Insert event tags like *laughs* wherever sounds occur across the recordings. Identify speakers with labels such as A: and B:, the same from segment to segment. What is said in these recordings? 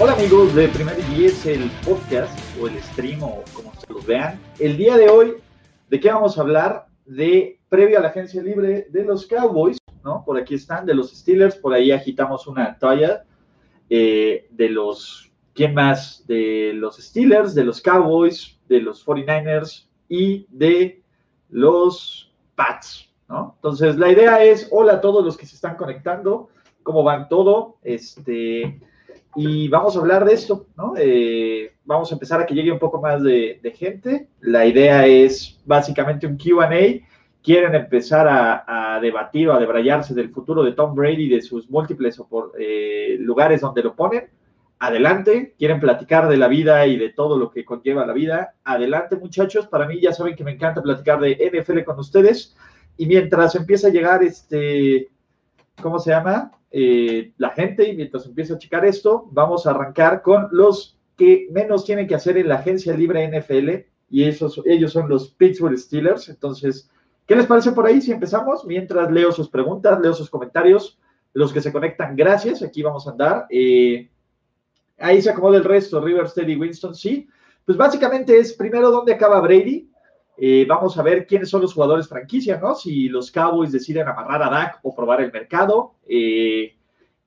A: Hola amigos de Primer y Diez, el podcast o el stream o como se los vean. El día de hoy, ¿de qué vamos a hablar? De previo a la agencia libre de los Cowboys, ¿no? Por aquí están, de los Steelers, por ahí agitamos una toalla eh, de los, ¿quién más? De los Steelers, de los Cowboys, de los 49ers y de los Pats, ¿no? Entonces, la idea es, hola a todos los que se están conectando, ¿cómo van todo? Este y vamos a hablar de esto, ¿no? Eh, vamos a empezar a que llegue un poco más de, gente. La idea es básicamente un QA. Quieren empezar a, debatir o a debrayarse del futuro de Tom Brady, de sus múltiples eh, lugares donde lo ponen. Adelante, quieren platicar de la vida y de todo lo que conlleva la vida. Adelante, muchachos. Para mí ya saben que me encanta platicar de NFL con ustedes. Y mientras empieza a llegar este, ¿cómo se llama? Eh, la gente y mientras empieza a checar esto, vamos a arrancar con los que menos tienen que hacer en la agencia libre NFL y esos, ellos son los Pittsburgh Steelers. Entonces, ¿qué les parece por ahí si empezamos? Mientras leo sus preguntas, leo sus comentarios, los que se conectan, gracias, aquí vamos a andar. Eh, ahí se acomoda el resto, River Steady Winston, sí. Pues básicamente es primero dónde acaba Brady, eh, vamos a ver quiénes son los jugadores franquicia, ¿no? Si los Cowboys deciden amarrar a Dak o probar el mercado. Eh,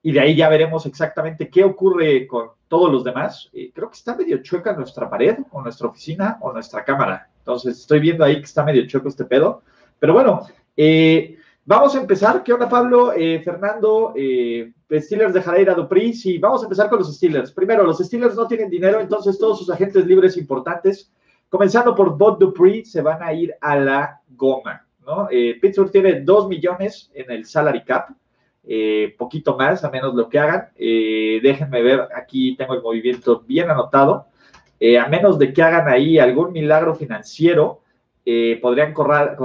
A: y de ahí ya veremos exactamente qué ocurre con todos los demás. Eh, creo que está medio chueca nuestra pared, o nuestra oficina, o nuestra cámara. Entonces estoy viendo ahí que está medio chueco este pedo. Pero bueno, vamos a empezar. ¿Qué onda, Pablo? Fernando, Steelers dejará ir a Dupri. Sí, vamos a empezar con los Steelers. Primero, los Steelers no tienen dinero, entonces todos sus agentes libres importantes Comenzando por Bob Dupree, se van a ir a la goma, ¿no? Eh, Pittsburgh tiene 2 millones en el salary cap, eh, poquito más, a menos lo que hagan. Eh, déjenme ver, aquí tengo el movimiento bien anotado. a menos de que hagan ahí algún milagro financiero, podrían correr,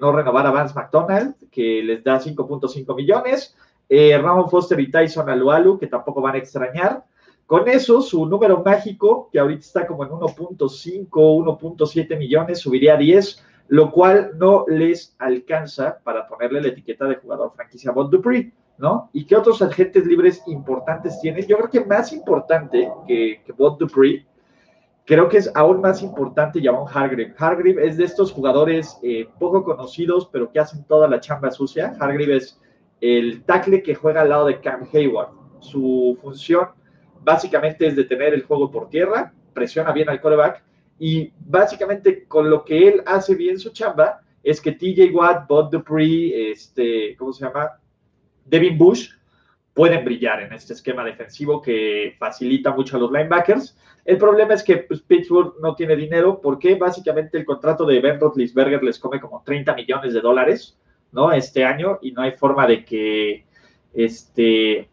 A: no renovar a Vance McDonald, que les da 5.5 millones. Ramon Foster y Tyson Alualu, que tampoco van a extrañar. Con eso, su número mágico, que ahorita está como en 1.5, 1.7 millones, subiría a 10, lo cual no les alcanza para ponerle la etiqueta de jugador franquicia Bond Dupree, ¿no? ¿Y qué otros agentes libres importantes tienen? Yo creo que más importante que, que Dupree, creo que es aún más importante Javon Hargrave. Hargrave es de estos jugadores eh, poco conocidos, pero que hacen toda la chamba sucia. Hargrave es el tackle que juega al lado de Cam Hayward. Su función básicamente es detener el juego por tierra, presiona bien al coreback y básicamente con lo que él hace bien su chamba es que TJ Watt, Bob Dupree, este, ¿cómo se llama? Devin Bush pueden brillar en este esquema defensivo que facilita mucho a los linebackers. El problema es que pues, Pittsburgh no tiene dinero porque básicamente el contrato de Ben Roethlisberger les come como 30 millones de dólares, ¿no? Este año y no hay forma de que este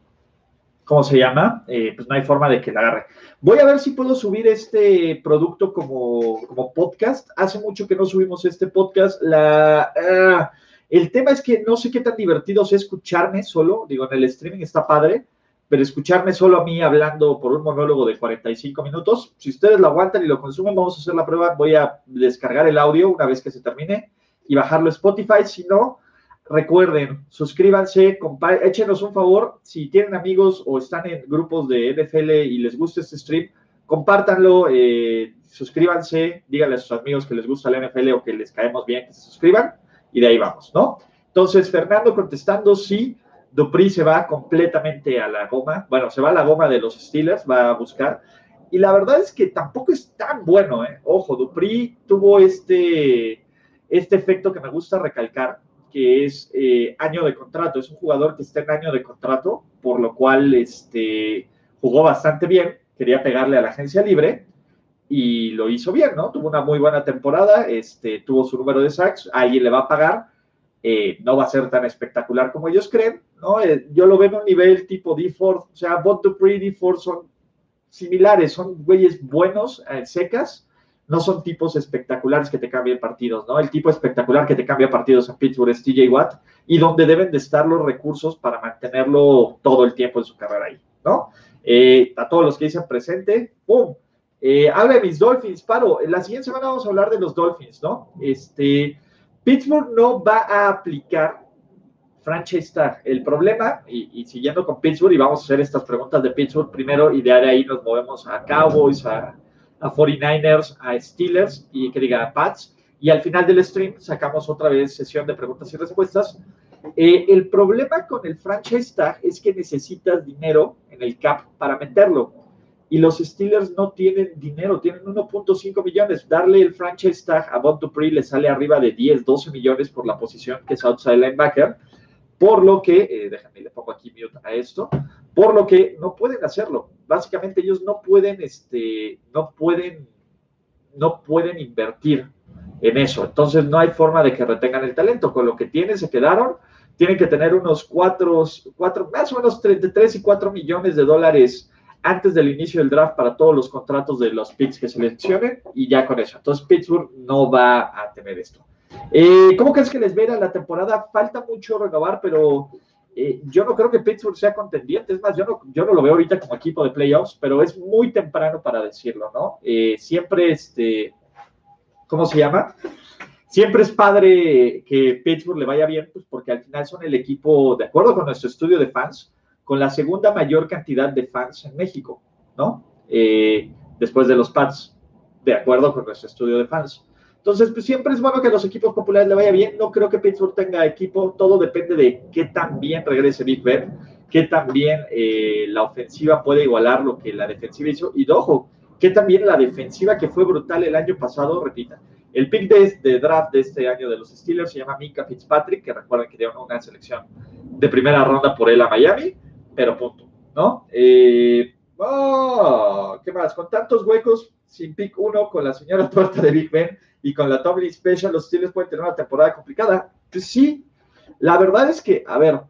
A: ¿cómo se llama? Eh, pues no hay forma de que la agarre. Voy a ver si puedo subir este producto como, como podcast. Hace mucho que no subimos este podcast. La, ah, el tema es que no sé qué tan divertido es escucharme solo. Digo, en el streaming está padre, pero escucharme solo a mí hablando por un monólogo de 45 minutos. Si ustedes lo aguantan y lo consumen, vamos a hacer la prueba. Voy a descargar el audio una vez que se termine y bajarlo a Spotify. Si no, Recuerden, suscríbanse, échenos un favor. Si tienen amigos o están en grupos de NFL y les gusta este stream, compártanlo, eh, suscríbanse, díganle a sus amigos que les gusta la NFL o que les caemos bien, que se suscriban y de ahí vamos, ¿no? Entonces, Fernando contestando, sí, Dupri se va completamente a la goma. Bueno, se va a la goma de los Steelers, va a buscar. Y la verdad es que tampoco es tan bueno, ¿eh? Ojo, Dupri tuvo este, este efecto que me gusta recalcar que es eh, año de contrato. Es un jugador que está en año de contrato, por lo cual este, jugó bastante bien, quería pegarle a la agencia libre y lo hizo bien, ¿no? Tuvo una muy buena temporada, este, tuvo su número de sacks, alguien le va a pagar. eh, no va a ser tan espectacular como ellos creen, ¿no? Eh, yo lo veo en un nivel tipo D4, o sea, Bot Dupree y D4 son similares, son güeyes buenos, secas, no son tipos espectaculares que te cambien partidos, ¿no? El tipo espectacular que te cambia partidos en Pittsburgh es TJ Watt y donde deben de estar los recursos para mantenerlo todo el tiempo en su carrera ahí, ¿no? a todos los que dicen presente, ¡pum! habla de mis Dolphins, paro. La siguiente semana vamos a hablar de los Dolphins, ¿no? Este, Pittsburgh no va a aplicar franchise tag. El problema, y, siguiendo con Pittsburgh, y vamos a hacer estas preguntas de Pittsburgh primero, y de ahí nos movemos a Cowboys, a, 49ers, a Steelers, y que diga a Pats, y al final del stream sacamos otra vez sesión de preguntas y respuestas. Eh, el problema con el franchise tag es que necesitas dinero en el cap para meterlo y los Steelers no tienen dinero, tienen 1.5 millones. Darle el franchise tag a Bon Dupree le sale arriba de 10, 12 millones por la posición que es outside linebacker, por lo que, eh, déjame, le pongo aquí mute a esto, por lo que no pueden hacerlo. Básicamente ellos no pueden, este, no pueden, no pueden invertir en eso. Entonces no hay forma de que retengan el talento. Con lo que tienen, se quedaron. Tienen que tener unos 4, 4 más o menos 33 y 4 millones de dólares antes del inicio del draft para todos los contratos de los picks que seleccionen y ya con eso. Entonces Pittsburgh no va a tener esto. Eh, ¿Cómo crees que les verá la temporada? Falta mucho renovar, pero eh, yo no creo que Pittsburgh sea contendiente. Es más, yo no, yo no lo veo ahorita como equipo de playoffs, pero es muy temprano para decirlo, ¿no? Eh, siempre, este, ¿cómo se llama? Siempre es padre que Pittsburgh le vaya bien, pues porque al final son el equipo, de acuerdo con nuestro estudio de fans, con la segunda mayor cantidad de fans en México, ¿no? Eh, después de los Pats, de acuerdo con nuestro estudio de fans. Entonces, pues siempre es bueno que a los equipos populares le vaya bien. No creo que Pittsburgh tenga equipo. Todo depende de qué tan bien regrese Big Ben, qué tan bien eh, la ofensiva puede igualar lo que la defensiva hizo. Y ojo, qué tan bien la defensiva que fue brutal el año pasado, repita. El pick de, de, draft de este año de los Steelers se llama Mika Fitzpatrick, que recuerden que dieron una selección de primera ronda por él a Miami pero punto, ¿no? Eh, oh, ¿Qué más? Con tantos huecos, sin pick uno, con la señora *laughs* tuerta de Big Ben y con la Tomlin Special, los Steelers pueden tener una temporada complicada. Pues sí, la verdad es que, a ver,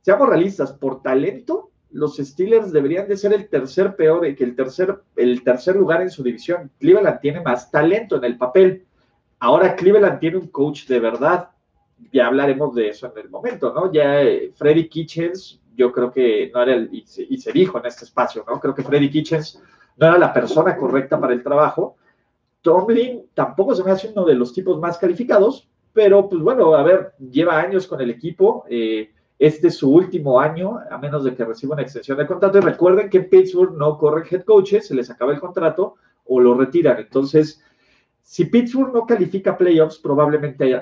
A: seamos realistas, por talento, los Steelers deberían de ser el tercer peor, que el tercer, el tercer lugar en su división. Cleveland tiene más talento en el papel. Ahora Cleveland tiene un coach de verdad. Ya hablaremos de eso en el momento, ¿no? Ya eh, Freddy Kitchens yo creo que no era el, y se, dijo en este espacio, ¿no? Creo que Freddy Kitchens no era la persona correcta para el trabajo. Tomlin tampoco se me hace uno de los tipos más calificados, pero pues bueno, a ver, lleva años con el equipo. Eh, este es su último año, a menos de que reciba una extensión de contrato. Y recuerden que en Pittsburgh no corren head coaches, se les acaba el contrato o lo retiran. Entonces, si Pittsburgh no califica playoffs, probablemente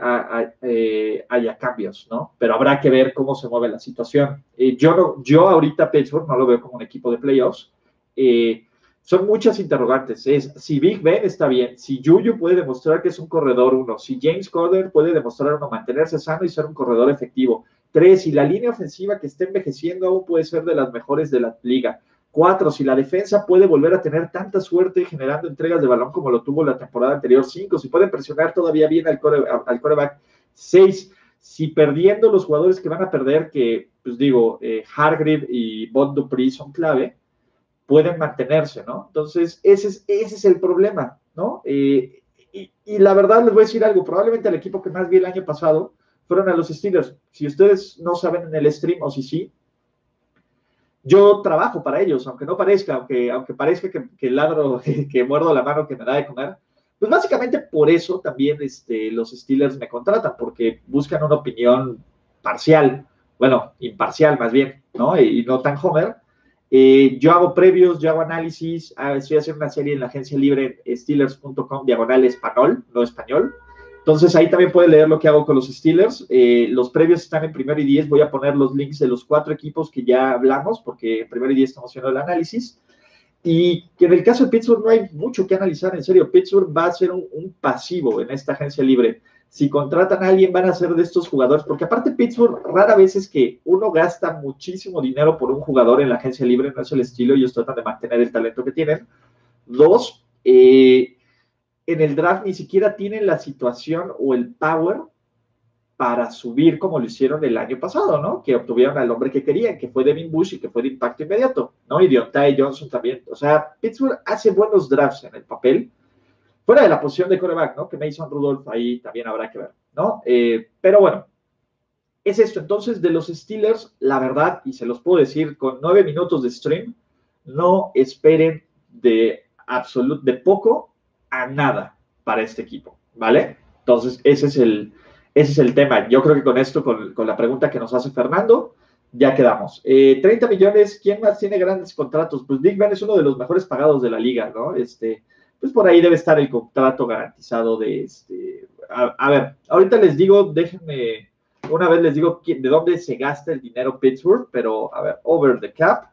A: eh, haya, cambios, ¿no? Pero habrá que ver cómo se mueve la situación. Eh, yo, no, yo ahorita Pittsburgh no lo veo como un equipo de playoffs. Eh, son muchas interrogantes. Es si Big Ben está bien, si Juju puede demostrar que es un corredor uno, si James Conner puede demostrar uno, mantenerse sano y ser un corredor efectivo. Tres, si la línea ofensiva que está envejeciendo aún puede ser de las mejores de la liga. Cuatro, si la defensa puede volver a tener tanta suerte generando entregas de balón como lo tuvo la temporada anterior. Cinco, si pueden presionar todavía bien al, core, al coreback. Seis, si perdiendo los jugadores que van a perder, que pues digo, eh, y Bond Dupree son clave, pueden mantenerse, ¿no? Entonces, ese es, ese es el problema, ¿no? Eh, y, y, la verdad les voy a decir algo, probablemente el equipo que más vi el año pasado fueron a los Steelers. Si ustedes no saben en el stream o si sí, yo trabajo para ellos, aunque no parezca, aunque, aunque parezca que, ladro, *laughs* que muerdo la mano que me da de comer. Pues básicamente por eso también este, los Steelers me contratan, porque buscan una opinión parcial, bueno, imparcial más bien, ¿no? Y, no tan homer. Eh, yo hago previos, yo hago análisis, ah, estoy haciendo una serie en la agencia libre steelers.com, diagonal español, no español. Entonces ahí también puede leer lo que hago con los Steelers. Eh, los previos están en primero y diez. Voy a poner los links de los cuatro equipos que ya hablamos, porque en primero y diez estamos haciendo el análisis. Y que en el caso de Pittsburgh no hay mucho que analizar, en serio. Pittsburgh va a ser un, pasivo en esta agencia libre. Si contratan a alguien, van a ser de estos jugadores, porque aparte Pittsburgh rara vez es que uno gasta muchísimo dinero por un jugador en la agencia libre, no es el estilo, ellos tratan de mantener el talento que tienen. Dos, eh, en el draft ni siquiera tienen la situación o el power para subir como lo hicieron el año pasado, ¿no? Que obtuvieron al hombre que querían, que fue Devin Bush y que fue de impacto inmediato, ¿no? Y Deontay Johnson también. O sea, Pittsburgh hace buenos drafts en el papel, fuera de la posición de coreback, ¿no? Que Mason Rudolph ahí también habrá que ver, ¿no? Eh, pero bueno, es esto. Entonces, de los Steelers, la verdad, y se los puedo decir con nueve minutos de stream, no esperen de absoluto, de poco a nada para este equipo, ¿vale? Entonces, ese es el ese es el tema. Yo creo que con esto, con, la pregunta que nos hace Fernando, ya quedamos. 30 eh, millones, ¿quién más tiene grandes contratos? Pues Big Ben es uno de los mejores pagados de la liga, ¿no? Este, pues por ahí debe estar el contrato garantizado de este. A, ver, ahorita les digo, déjenme, una vez les digo de dónde se gasta el dinero Pittsburgh, pero a ver, over the cap,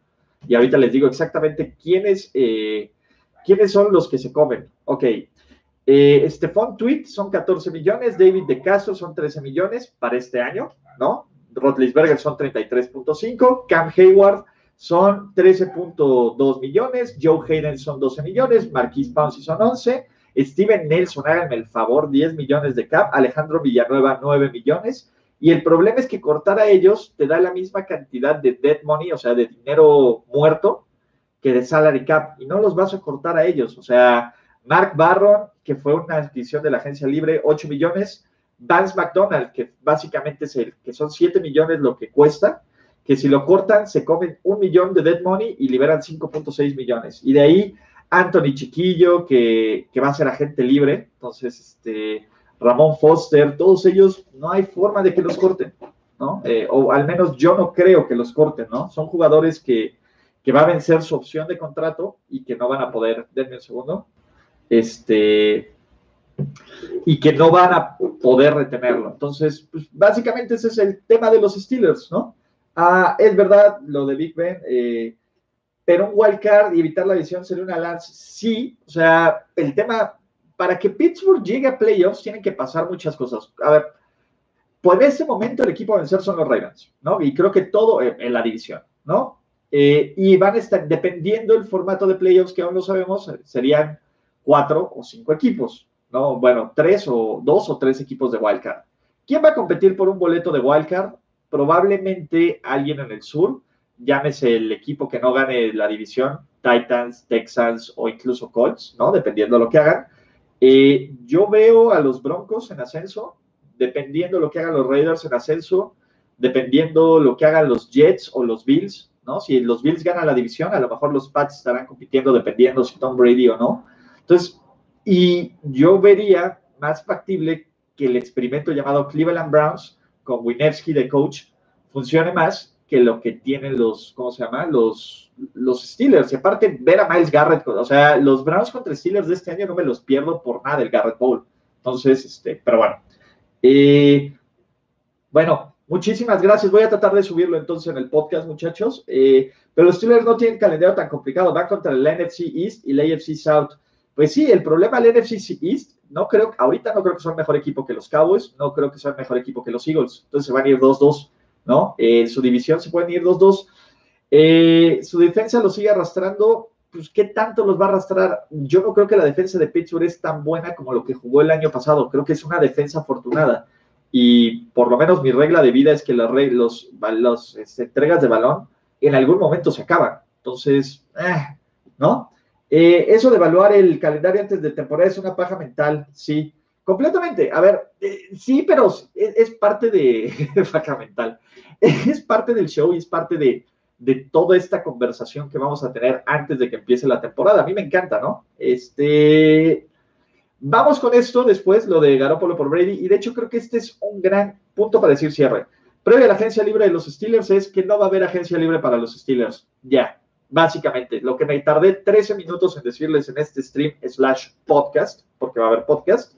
A: y ahorita les digo exactamente quiénes, eh, quiénes son los que se comen. Ok, eh, Stephon Tweet son 14 millones, David De Caso son 13 millones para este año, ¿no? Rotlisberger son 33.5, Cam Hayward son 13.2 millones, Joe Hayden son 12 millones, Marquis Pouncey son 11, Steven Nelson, háganme el favor, 10 millones de cap, Alejandro Villanueva 9 millones, y el problema es que cortar a ellos te da la misma cantidad de dead money, o sea, de dinero muerto, que de salary cap, y no los vas a cortar a ellos, o sea, Mark Barron, que fue una adquisición de la agencia libre, 8 millones. Vance McDonald, que básicamente es el, que son 7 millones lo que cuesta, que si lo cortan se comen un millón de dead money y liberan 5.6 millones. Y de ahí Anthony Chiquillo, que, va a ser agente libre, entonces este, Ramón Foster, todos ellos no hay forma de que los corten, ¿no? Eh, o al menos yo no creo que los corten, ¿no? Son jugadores que, que va a vencer su opción de contrato y que no van a poder, denme un segundo, este, y que no van a poder retenerlo. Entonces, pues, básicamente ese es el tema de los Steelers, ¿no? Ah, es verdad lo de Big Ben, eh, pero un wild card y evitar la visión sería una lance. Sí, o sea, el tema, para que Pittsburgh llegue a playoffs, tienen que pasar muchas cosas. A ver, pues en este momento el equipo a vencer son los Ravens, ¿no? Y creo que todo en, la división, ¿no? Eh, y van a estar, dependiendo del formato de playoffs, que aún no sabemos, serían cuatro o cinco equipos, ¿no? Bueno, tres o dos o tres equipos de wildcard. ¿Quién va a competir por un boleto de wildcard? Probablemente alguien en el sur, llámese el equipo que no gane la división, Titans, Texans o incluso Colts, ¿no? Dependiendo de lo que hagan. Eh, yo veo a los Broncos en ascenso, dependiendo de lo que hagan los Raiders en ascenso, dependiendo lo que hagan los Jets o los Bills, ¿no? Si los Bills ganan la división, a lo mejor los Pats estarán compitiendo dependiendo si Tom Brady o no. Entonces, y yo vería más factible que el experimento llamado Cleveland Browns con Winevsky de coach funcione más que lo que tienen los, ¿cómo se llama? Los, los Steelers. Y aparte, ver a Miles Garrett, o sea, los Browns contra Steelers de este año no me los pierdo por nada, el Garrett Bowl. Entonces, este, pero bueno. Eh, bueno, muchísimas gracias. Voy a tratar de subirlo entonces en el podcast, muchachos. Eh, pero los Steelers no tienen calendario tan complicado. Van contra el NFC East y el AFC South. Pues sí, el problema del NFC East, no creo, ahorita no creo que sea mejor equipo que los Cowboys, no creo que sea mejor equipo que los Eagles. Entonces se van a ir 2-2, ¿no? En su división se pueden ir 2-2. Eh, su defensa lo sigue arrastrando. Pues, ¿qué tanto los va a arrastrar? Yo no creo que la defensa de Pittsburgh es tan buena como lo que jugó el año pasado. Creo que es una defensa afortunada. Y por lo menos mi regla de vida es que las los, los este, entregas de balón en algún momento se acaban. Entonces, eh, ¿no? Eh, eso de evaluar el calendario antes de temporada es una paja mental, sí, completamente. A ver, eh, sí, pero es, parte *laughs* de paja mental. Es parte del show y es parte de, toda esta conversación que vamos a tener antes de que empiece la temporada. A mí me encanta, ¿no? Este, vamos con esto después, lo de Garoppolo por Brady, y de hecho creo que este es un gran punto para decir cierre. Previo a la agencia libre de los Steelers es que no va a haber agencia libre para los Steelers. Ya, Básicamente, lo que me tardé 13 minutos en decirles en este stream slash podcast, porque va a haber podcast,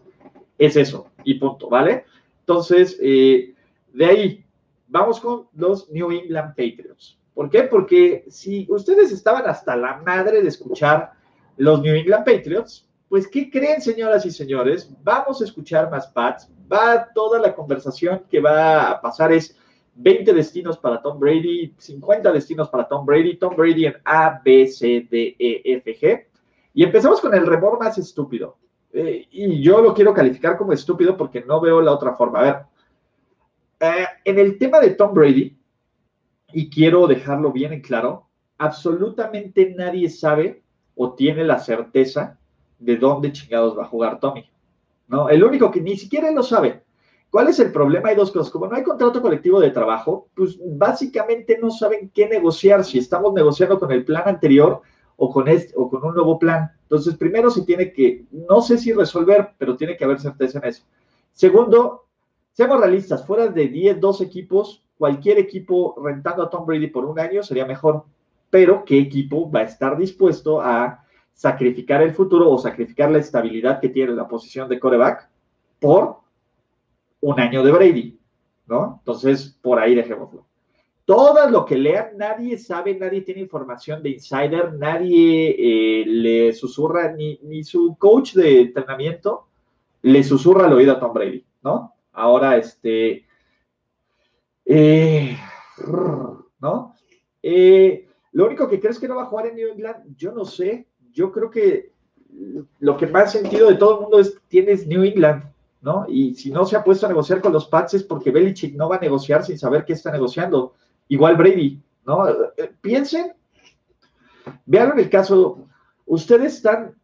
A: es eso, y punto, ¿vale? Entonces, eh, de ahí, vamos con los New England Patriots. ¿Por qué? Porque si ustedes estaban hasta la madre de escuchar los New England Patriots, pues, ¿qué creen, señoras y señores? Vamos a escuchar más Pats. Va toda la conversación que va a pasar es 20 destinos para Tom Brady, 50 destinos para Tom Brady, Tom Brady en A, B, C, D, E, F, G. Y empezamos con el remor más estúpido. Eh, y yo lo quiero calificar como estúpido porque no veo la otra forma. A ver, eh, en el tema de Tom Brady, y quiero dejarlo bien en claro, absolutamente nadie sabe o tiene la certeza de dónde chingados va a jugar Tommy. ¿no? El único que ni siquiera lo sabe. ¿Cuál es el problema? Hay dos cosas. Como no hay contrato colectivo de trabajo, pues básicamente no saben qué negociar, si estamos negociando con el plan anterior o con, este, o con un nuevo plan. Entonces, primero se tiene que, no sé si resolver, pero tiene que haber certeza en eso. Segundo, seamos realistas, fuera de 10, 12 equipos, cualquier equipo rentando a Tom Brady por un año sería mejor, pero ¿qué equipo va a estar dispuesto a sacrificar el futuro o sacrificar la estabilidad que tiene la posición de coreback por un año de Brady? ¿No? Entonces, por ahí dejémoslo. Todo lo que lean, nadie sabe, nadie tiene información de insider, nadie eh, le susurra, ni, ni su coach de entrenamiento le susurra al oído a Tom Brady, ¿no? Ahora, este, eh, ¿no? Eh, lo único que crees que no va a jugar en New England, yo no sé. Yo creo que lo que más sentido de todo el mundo es tienes New England, ¿no? Y si no se ha puesto a negociar con los Pats porque Belichick no va a negociar sin saber qué está negociando. Igual Brady, ¿no? Eh, piensen, vean el caso, ustedes están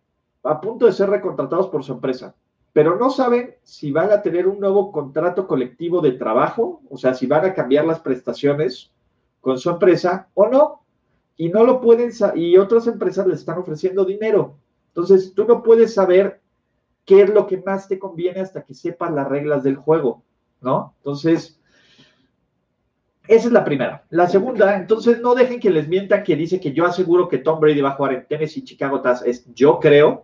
A: a punto de ser recontratados por su empresa pero no saben si van a tener un nuevo contrato colectivo de trabajo, o sea, si van a cambiar las prestaciones con su empresa o no. Y no lo pueden, y otras empresas les están ofreciendo dinero. Entonces, tú no puedes saber qué es lo que más te conviene hasta que sepas las reglas del juego, ¿no? Entonces, esa es la primera. La segunda, entonces no dejen que les mientan que dice que yo aseguro que Tom Brady va a jugar en Tennessee, Chicago, Taz. Es yo creo,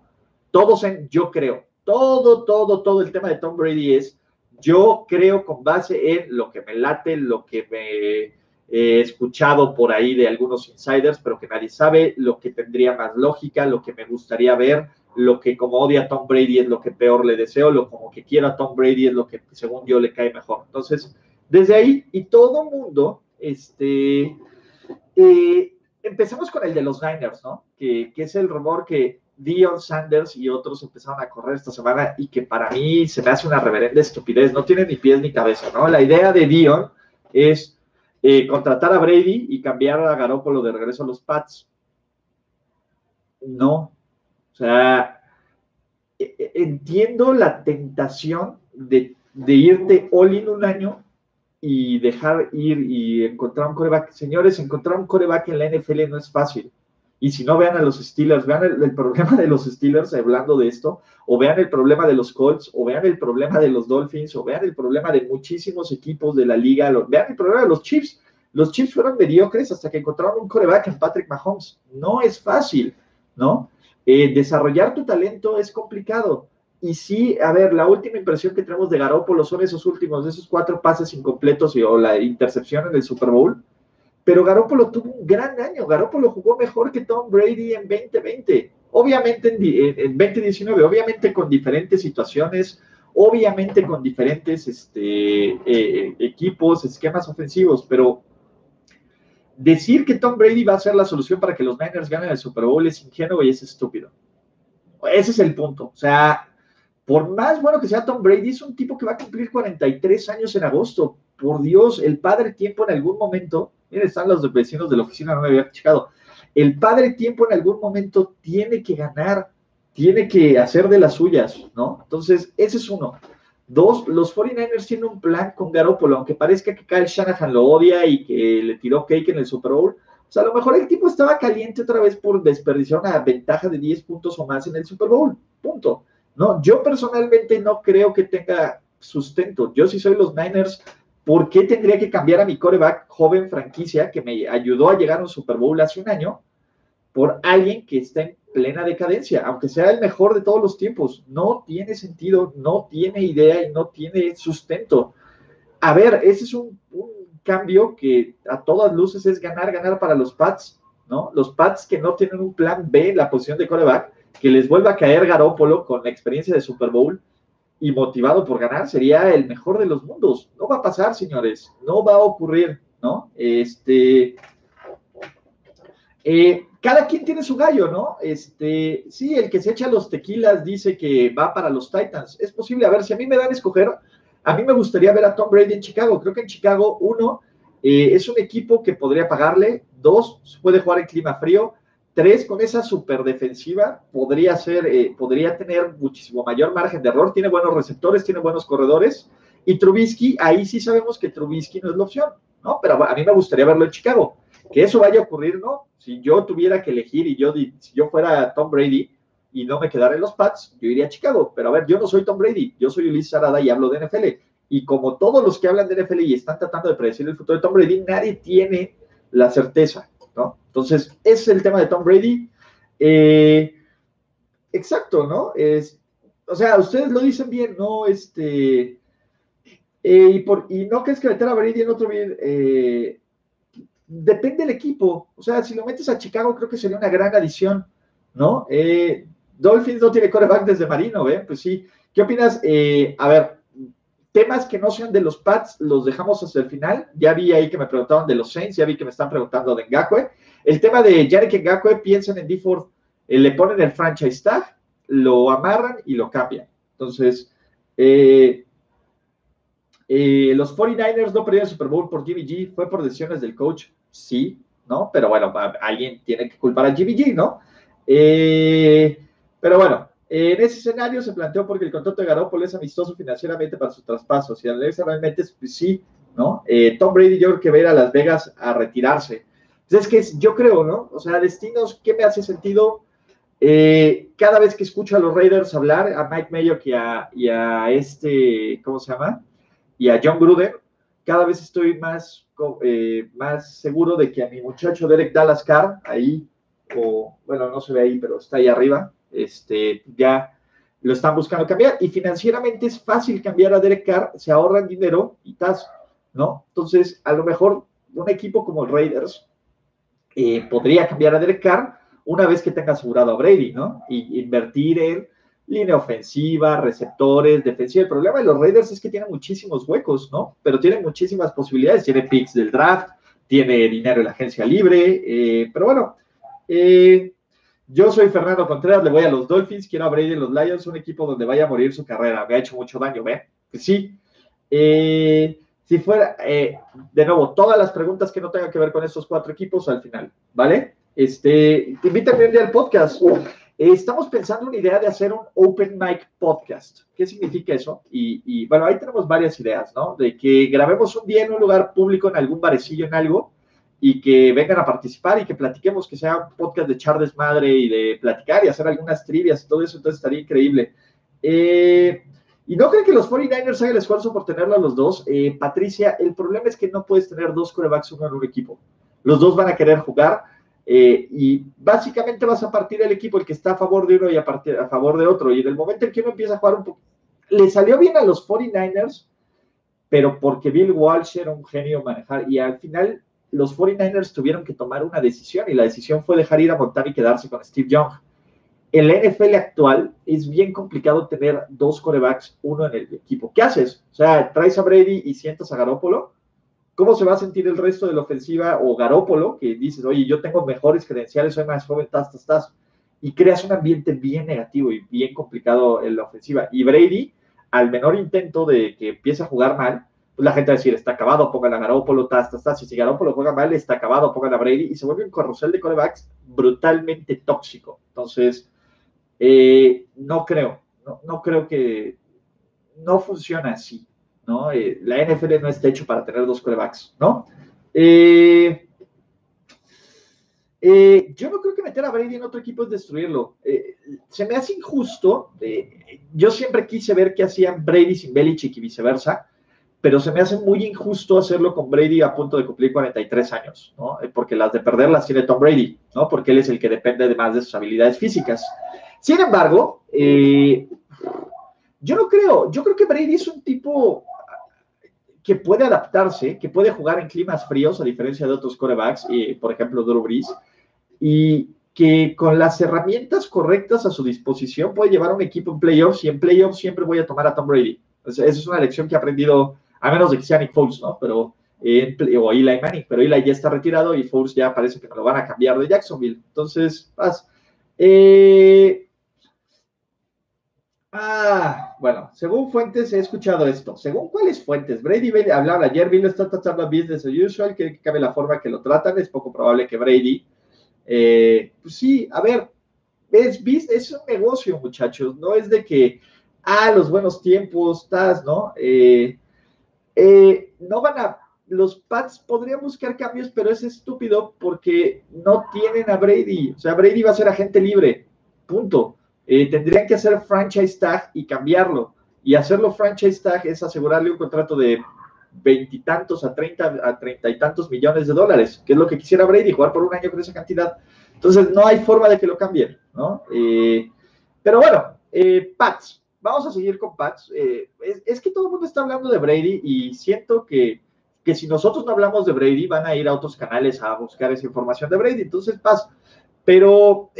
A: todos en yo creo todo, todo, todo el tema de Tom Brady es, yo creo con base en lo que me late, lo que me he escuchado por ahí de algunos insiders, pero que nadie sabe, lo que tendría más lógica, lo que me gustaría ver, lo que como odia a Tom Brady es lo que peor le deseo, lo como que quiera a Tom Brady es lo que según yo le cae mejor. Entonces, desde ahí, y todo mundo, este, eh, empecemos con el de los Niners, ¿no? Que, que es el rumor que Dion Sanders y otros empezaron a correr esta semana y que para mí se me hace una reverenda estupidez, no tiene ni pies ni cabeza, ¿no? La idea de Dion es eh, contratar a Brady y cambiar a Garoppolo de regreso a los Pats. No, sea, e, e, entiendo la tentación de, de irte all in un año y dejar ir y encontrar un coreback. Señores, encontrar un coreback en la NFL no es fácil. Y si no, vean a los Steelers, vean el, problema de los Steelers hablando de esto, o vean el problema de los Colts, o vean el problema de los Dolphins, o vean el problema de muchísimos equipos de la liga, vean el problema de los Chiefs. Los Chiefs fueron mediocres hasta que encontraron un coreback en Patrick Mahomes. No es fácil, ¿no? Eh, desarrollar tu talento es complicado. Y sí, a ver, la última impresión que tenemos de Garoppolo son esos últimos, esos cuatro pases incompletos y, o la intercepción en el Super Bowl pero Garoppolo tuvo un gran año. Garoppolo jugó mejor que Tom Brady en 2020. Obviamente en, 2019, obviamente con diferentes situaciones, obviamente con diferentes este, eh, equipos, esquemas ofensivos, pero decir que Tom Brady va a ser la solución para que los Niners ganen el Super Bowl es ingenuo y es estúpido. Ese es el punto. O sea, por más bueno que sea Tom Brady, es un tipo que va a cumplir 43 años en agosto. Por Dios, el padre tiempo en algún momento Mira, están los vecinos de la oficina, no me había checado. El padre tiempo en algún momento tiene que ganar, tiene que hacer de las suyas, ¿no? Entonces, ese es uno. Dos, los 49ers tienen un plan con Garoppolo, aunque parezca que Kyle Shanahan lo odia y que le tiró cake en el Super Bowl. O sea, a lo mejor el tipo estaba caliente otra vez por desperdiciar una ventaja de 10 puntos o más en el Super Bowl. Punto. No, yo personalmente no creo que tenga sustento. Yo si soy los Niners, ¿Por qué tendría que cambiar a mi coreback joven franquicia que me ayudó a llegar a un Super Bowl hace un año por alguien que está en plena decadencia, aunque sea el mejor de todos los tiempos? No tiene sentido, no tiene idea y no tiene sustento. A ver, ese es un, cambio que a todas luces es ganar, ganar para los Pats, ¿no? Los Pats que no tienen un plan B en la posición de coreback, que les vuelva a caer Garópolo con la experiencia de Super Bowl, y motivado por ganar, sería el mejor de los mundos. No va a pasar, señores, no va a ocurrir, ¿no? Este, eh, cada quien tiene su gallo, ¿no? Este, sí, el que se echa los tequilas dice que va para los Titans. Es posible, a ver, si a mí me dan a escoger, A mí me gustaría ver a Tom Brady en Chicago. Creo que en Chicago, uno, eh, es un equipo que podría pagarle. Dos, puede jugar en clima frío. Tres, con esa super defensiva, podría, ser, eh, podría tener muchísimo mayor margen de error. Tiene buenos receptores, tiene buenos corredores. Y Trubisky, ahí sí sabemos que Trubisky no es la opción, ¿no? Pero a mí me gustaría verlo en Chicago. Que eso vaya a ocurrir, ¿no? Si yo tuviera que elegir y yo, si yo fuera Tom Brady, y no me quedara en los Pats, yo iría a Chicago. Pero a ver, yo no soy Tom Brady, yo soy Ulises Arada y hablo de NFL. Y como todos los que hablan de NFL y están tratando de predecir el futuro de Tom Brady, nadie tiene la certeza, ¿no? Entonces, ese es el tema de Tom Brady. Eh, exacto, ¿no? Es, o sea, ustedes lo dicen bien, ¿no? Este. Eh, y, por, y no que es que meter a Brady en otro bien. Eh, depende del equipo. O sea, si lo metes a Chicago, creo que sería una gran adición, ¿no? Eh, Dolphins no tiene coreback desde Marino, ¿eh? Pues sí. ¿Qué opinas? Eh, a ver, temas que no sean de los Pats los dejamos hasta el final. Ya vi ahí que me preguntaban de los Saints, ya vi que me están preguntando de Ngakwe. El tema de Jarek Ngakwe, piensan en d eh, le ponen el franchise tag, lo amarran y lo cambian. Entonces, eh, los 49ers no perdieron el Super Bowl por Jimmy G, fue por decisiones del coach, sí, ¿no? Pero bueno, alguien tiene que culpar a Jimmy G, ¿no? Eh, pero bueno, en ese escenario se planteó porque el contrato de Garoppolo es amistoso financieramente para su traspaso. Si analiza realmente, pues sí, ¿no? Eh, Tom Brady yo creo que va a ir a Las Vegas a retirarse. Entonces, pues es que yo creo, ¿no? O sea, destinos, ¿qué me hace sentido? Eh, cada vez que escucho a los Raiders hablar, a Mike Mayo y a, y a este, ¿cómo se llama? Y a John Gruden, cada vez estoy más, más seguro de que a mi muchacho Derek Dallas Carr, ahí o bueno, no se ve ahí, pero está ahí arriba, este, ya lo están buscando cambiar y financieramente es fácil cambiar a Derek Carr, se ahorran dinero y tas, ¿no? Entonces, a lo mejor un equipo como el Raiders eh, podría cambiar a Derek Carr una vez que tenga asegurado a Brady, ¿no? Y invertir en línea ofensiva, receptores, defensiva. El problema de los Raiders es que tienen muchísimos huecos, ¿no? Pero tienen muchísimas posibilidades. Tiene picks del draft, tiene dinero en la agencia libre, eh, pero bueno, eh, yo soy Fernando Contreras, le voy a los Dolphins, quiero a Brady los Lions, un equipo donde vaya a morir su carrera. Me ha hecho mucho daño, ¿ven? Sí. Eh, si fuera, de nuevo, todas las preguntas que no tengan que ver con estos cuatro equipos al final, ¿vale? Este, te invito a un día al podcast. Estamos pensando una idea de hacer un open mic podcast. ¿Qué significa eso? Y, bueno, ahí tenemos varias ideas, ¿no? De que grabemos un día en un lugar público, en algún barecillo, en algo, y que vengan a participar y que platiquemos, que sea un podcast de echar desmadre y de platicar y hacer algunas trivias y todo eso, entonces estaría increíble. Eh, y no creo que los 49ers hagan el esfuerzo por tenerlo a los dos. Eh, Patricia, el problema es que no puedes tener dos corebacks uno en un equipo. Los dos van a querer jugar eh, y básicamente vas a partir el equipo, el que está a favor de uno y a, partir, a favor de otro. Y en el momento en que uno empieza a jugar le salió bien a los 49ers, pero porque Bill Walsh era un genio manejar y al final los 49ers tuvieron que tomar una decisión y la decisión fue dejar ir a Montana y quedarse con Steve Young. En la NFL actual es bien complicado tener dos corebacks, uno en el equipo. ¿Qué haces? O sea, traes a Brady y sientas a Garópolo. ¿Cómo se va a sentir el resto de la ofensiva o Garópolo, que dices, oye, yo tengo mejores credenciales, soy más joven, tas, tas, tas, y creas un ambiente bien negativo y bien complicado en la ofensiva. Y Brady, al menor intento de que empiece a jugar mal, pues la gente va a decir, está acabado, pongan a Garoppolo, tas, tas, tas. Si Garoppolo juega mal, está acabado, pongan a Brady. Y se vuelve un carrusel de corebacks brutalmente tóxico. Entonces, eh, no creo, no, creo que, no funciona así, ¿no? Eh, la NFL no está hecho para tener dos corebacks, ¿no? Eh, yo no creo que meter a Brady en otro equipo es destruirlo. se me hace injusto. yo siempre quise ver qué hacían Brady sin Belichick y viceversa pero se me hace muy injusto hacerlo con Brady a punto de cumplir 43 años, ¿no? Eh, porque las de perder las tiene Tom Brady, ¿no? Porque él es el que depende de más de sus habilidades físicas. Sin embargo, eh, yo no creo, yo creo que Brady es un tipo que puede adaptarse, que puede jugar en climas fríos, a diferencia de otros corebacks, y, por ejemplo, Drew Brees, y que con las herramientas correctas a su disposición puede llevar a un equipo en playoffs, y en playoffs siempre voy a tomar a Tom Brady. esa es una lección que he aprendido a menos de que sea Nick Foles, ¿no? Pero, eh, o Eli Manning, pero Eli ya está retirado y Foles ya parece que lo van a cambiar de Jacksonville. Entonces, paz. Eh, Ah, bueno, según fuentes he escuchado esto. ¿Según cuáles fuentes? Brady hablaba ayer, Bill está tratando business as usual, que cabe la forma que lo tratan, es poco probable que Brady. Eh, pues sí, a ver, es, es un negocio, muchachos, no es de que, ah, los buenos tiempos, estás, ¿no? Eh, eh, no van a, los Pats podrían buscar cambios, pero es estúpido porque no tienen a Brady. O sea, Brady va a ser agente libre, punto. Eh, tendrían que hacer franchise tag y cambiarlo. Y hacerlo franchise tag es asegurarle un contrato de veintitantos a treinta a treinta y tantos millones de dólares, que es lo que quisiera Brady, jugar por un año con esa cantidad. Entonces no hay forma de que lo cambien, ¿no? Eh, pero bueno, eh, Pats, vamos a seguir con Pats. Es, es, que todo el mundo está hablando de Brady y siento que, que si nosotros no hablamos de Brady, van a ir a otros canales a buscar esa información de Brady. Entonces, Pats, pero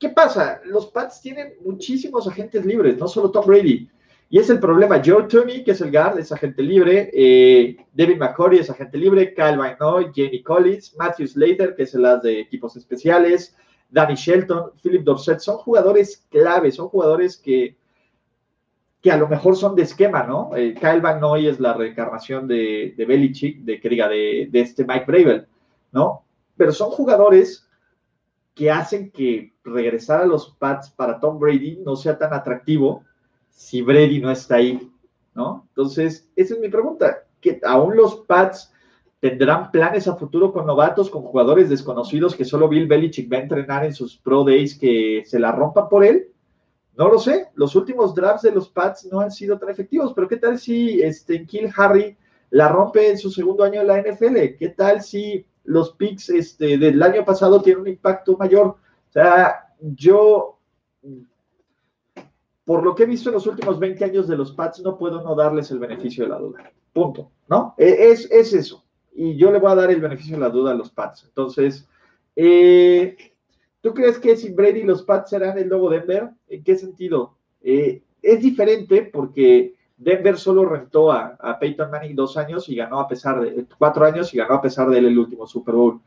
A: ¿Qué pasa? Los Pats tienen muchísimos agentes libres, no solo Tom Brady. Y es el problema. Joe Tooney, que es el guard, es agente libre. Eh, David McCory es agente libre. Kyle Van Noy, Jamie Collins, Matthew Slater, que es el de equipos especiales. Danny Shelton, Philip Dorset. Son jugadores claves, son jugadores que, que a lo mejor son de esquema, ¿no? Eh, Kyle Van Noy es la reencarnación de, de Belichick, de que diga, de, de este Mike Bravel, ¿no? Pero son jugadores que hacen que regresar a los Pats para Tom Brady no sea tan atractivo si Brady no está ahí, ¿no? Entonces, esa es mi pregunta, que aún los Pats tendrán planes a futuro con novatos, con jugadores desconocidos que solo Bill Belichick va a entrenar en sus Pro Days que se la rompan por él. No lo sé, los últimos drafts de los Pats no han sido tan efectivos, pero ¿qué tal si este, Kill Harry la rompe en su segundo año en la NFL? ¿Qué tal si los picks este, del año pasado tienen un impacto mayor. O sea, yo, por lo que he visto en los últimos 20 años de los Pats, no puedo no darles el beneficio de la duda. Punto, ¿no? E, es, es eso. Y yo le voy a dar el beneficio de la duda a los Pats. Entonces, eh, ¿tú crees que si Brady los Pats serán el nuevo Denver? ¿En qué sentido? Eh, es diferente porque Denver solo rentó a, Peyton Manning dos años y ganó a pesar de cuatro años y ganó a pesar de él el último Super Bowl.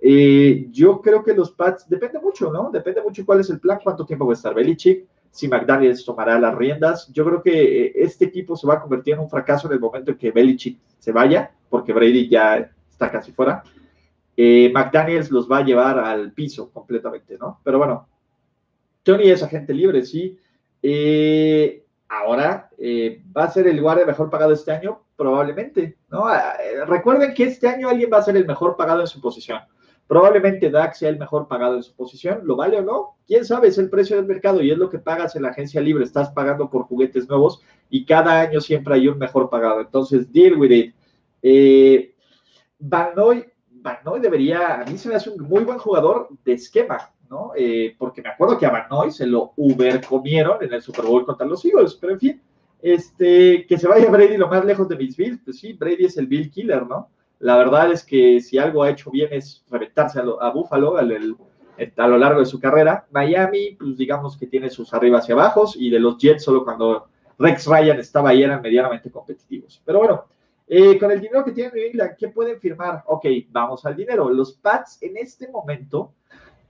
A: Eh, yo creo que los Pats, depende mucho, ¿no? Depende mucho cuál es el plan, cuánto tiempo va a estar Belichick, si McDaniels tomará las riendas. Yo creo que eh, este equipo se va a convertir en un fracaso en el momento en que Belichick se vaya, porque Brady ya está casi fuera. Eh, McDaniels los va a llevar al piso completamente, ¿no? Pero bueno, Tony es agente libre, sí. Ahora, eh, ¿va a ser el guardia mejor pagado este año? Probablemente, ¿no? Ah, eh, recuerden que este año alguien va a ser el mejor pagado en su posición. Probablemente Dak sea el mejor pagado en su posición, ¿lo vale o no? ¿Quién sabe? Es el precio del mercado y es lo que pagas en la agencia libre. Estás pagando por juguetes nuevos y cada año siempre hay un mejor pagado. Entonces, deal with it. Eh, Van Van Noy debería, a mí se me hace un muy buen jugador de esquema, ¿no? Eh, porque me acuerdo que a Van se lo uber comieron en el Super Bowl contra los Eagles, pero en fin, este, que se vaya Brady lo más lejos de mis Bills, pues sí, Brady es el Bill Killer, ¿no? La verdad es que si algo ha hecho bien es reventarse a, Buffalo a lo largo de su carrera. Miami, pues digamos que tiene sus arribas y abajos, y de los Jets solo cuando Rex Ryan estaba ahí eran medianamente competitivos. Pero bueno, eh, con el dinero que tiene New England, ¿qué pueden firmar? Ok, vamos al dinero. Los Pats en este momento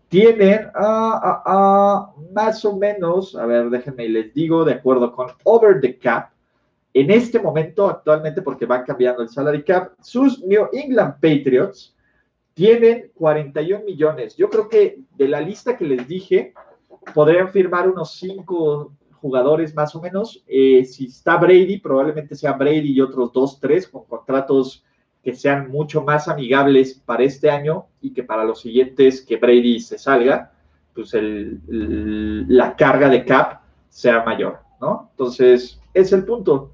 A: tienen ah, ah, ah, más o menos, a ver, déjenme les digo, de acuerdo con Over the Cap, en este momento, actualmente, porque van cambiando el salary cap, sus New England Patriots tienen 41 millones. Yo creo que de la lista que les dije, podrían firmar unos 5 jugadores más o menos. Eh, si está Brady, probablemente sea Brady y otros 2, 3 con contratos que sean mucho más amigables para este año y que para los siguientes que Brady se salga, pues la carga de cap sea mayor, ¿no? Entonces, es el punto.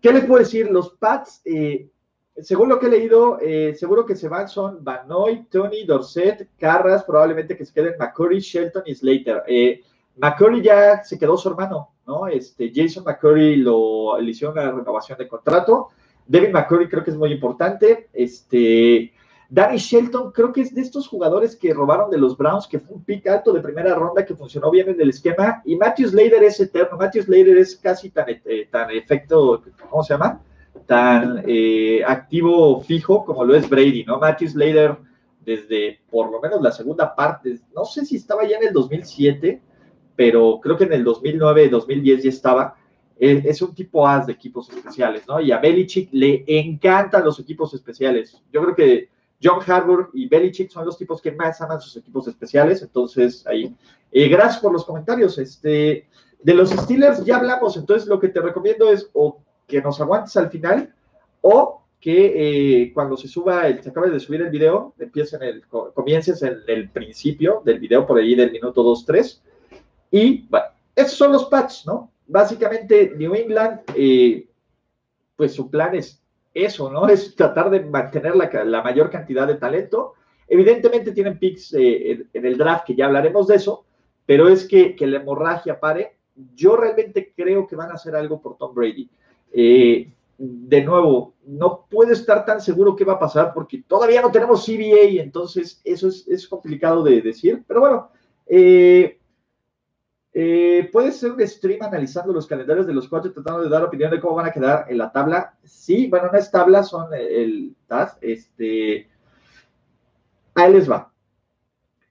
A: ¿Qué les puedo decir? Los Pats, eh, según lo que he leído, eh, seguro que se van son Banoy, Tony, Dorset, Carras, probablemente que se queden McCurry, Shelton y Slater. Eh, McCurry ya se quedó su hermano, ¿no? Este, Jason McCurry lo, le hicieron una renovación de contrato. David McCurry creo que es muy importante. Este, Danny Shelton creo que es de estos jugadores que robaron de los Browns, que fue un pick alto de primera ronda que funcionó bien en el esquema. Y Matthew Slater es eterno. Matthew Slater es casi tan, eh, tan efecto, ¿cómo se llama? Tan eh, activo fijo como lo es Brady, ¿no? Matthew Slater desde por lo menos la segunda parte, no sé si estaba ya en el 2007 pero creo que en el 2009, 2010 ya estaba. Es, un tipo as de equipos especiales, ¿no? Y a Belichick le encantan los equipos especiales. Yo creo que John Harbour y Belichick son los tipos que más aman sus equipos especiales. Entonces, ahí. Eh, gracias por los comentarios. Este, de los Steelers ya hablamos. Entonces, lo que te recomiendo es o que nos aguantes al final o que eh, cuando se suba, el, se acabe de subir el video, empiecen el, comiences en el principio del video, por ahí del minuto 2, 3. Y bueno, esos son los patches, ¿no? Básicamente, New England, eh, pues su plan es eso, ¿no? Es tratar de mantener la, mayor cantidad de talento. Evidentemente tienen picks eh, en, el draft, que ya hablaremos de eso, pero es que, que la hemorragia pare. Yo realmente creo que van a hacer algo por Tom Brady. Eh, de nuevo, no puedo estar tan seguro qué va a pasar porque todavía no tenemos CBA, entonces eso es, complicado de decir. Pero bueno, eh, eh, puede ser un stream analizando los calendarios de los cuatro, tratando de dar opinión de cómo van a quedar en la tabla. Sí, bueno, no es tabla, son el TAS. Este, ahí les va.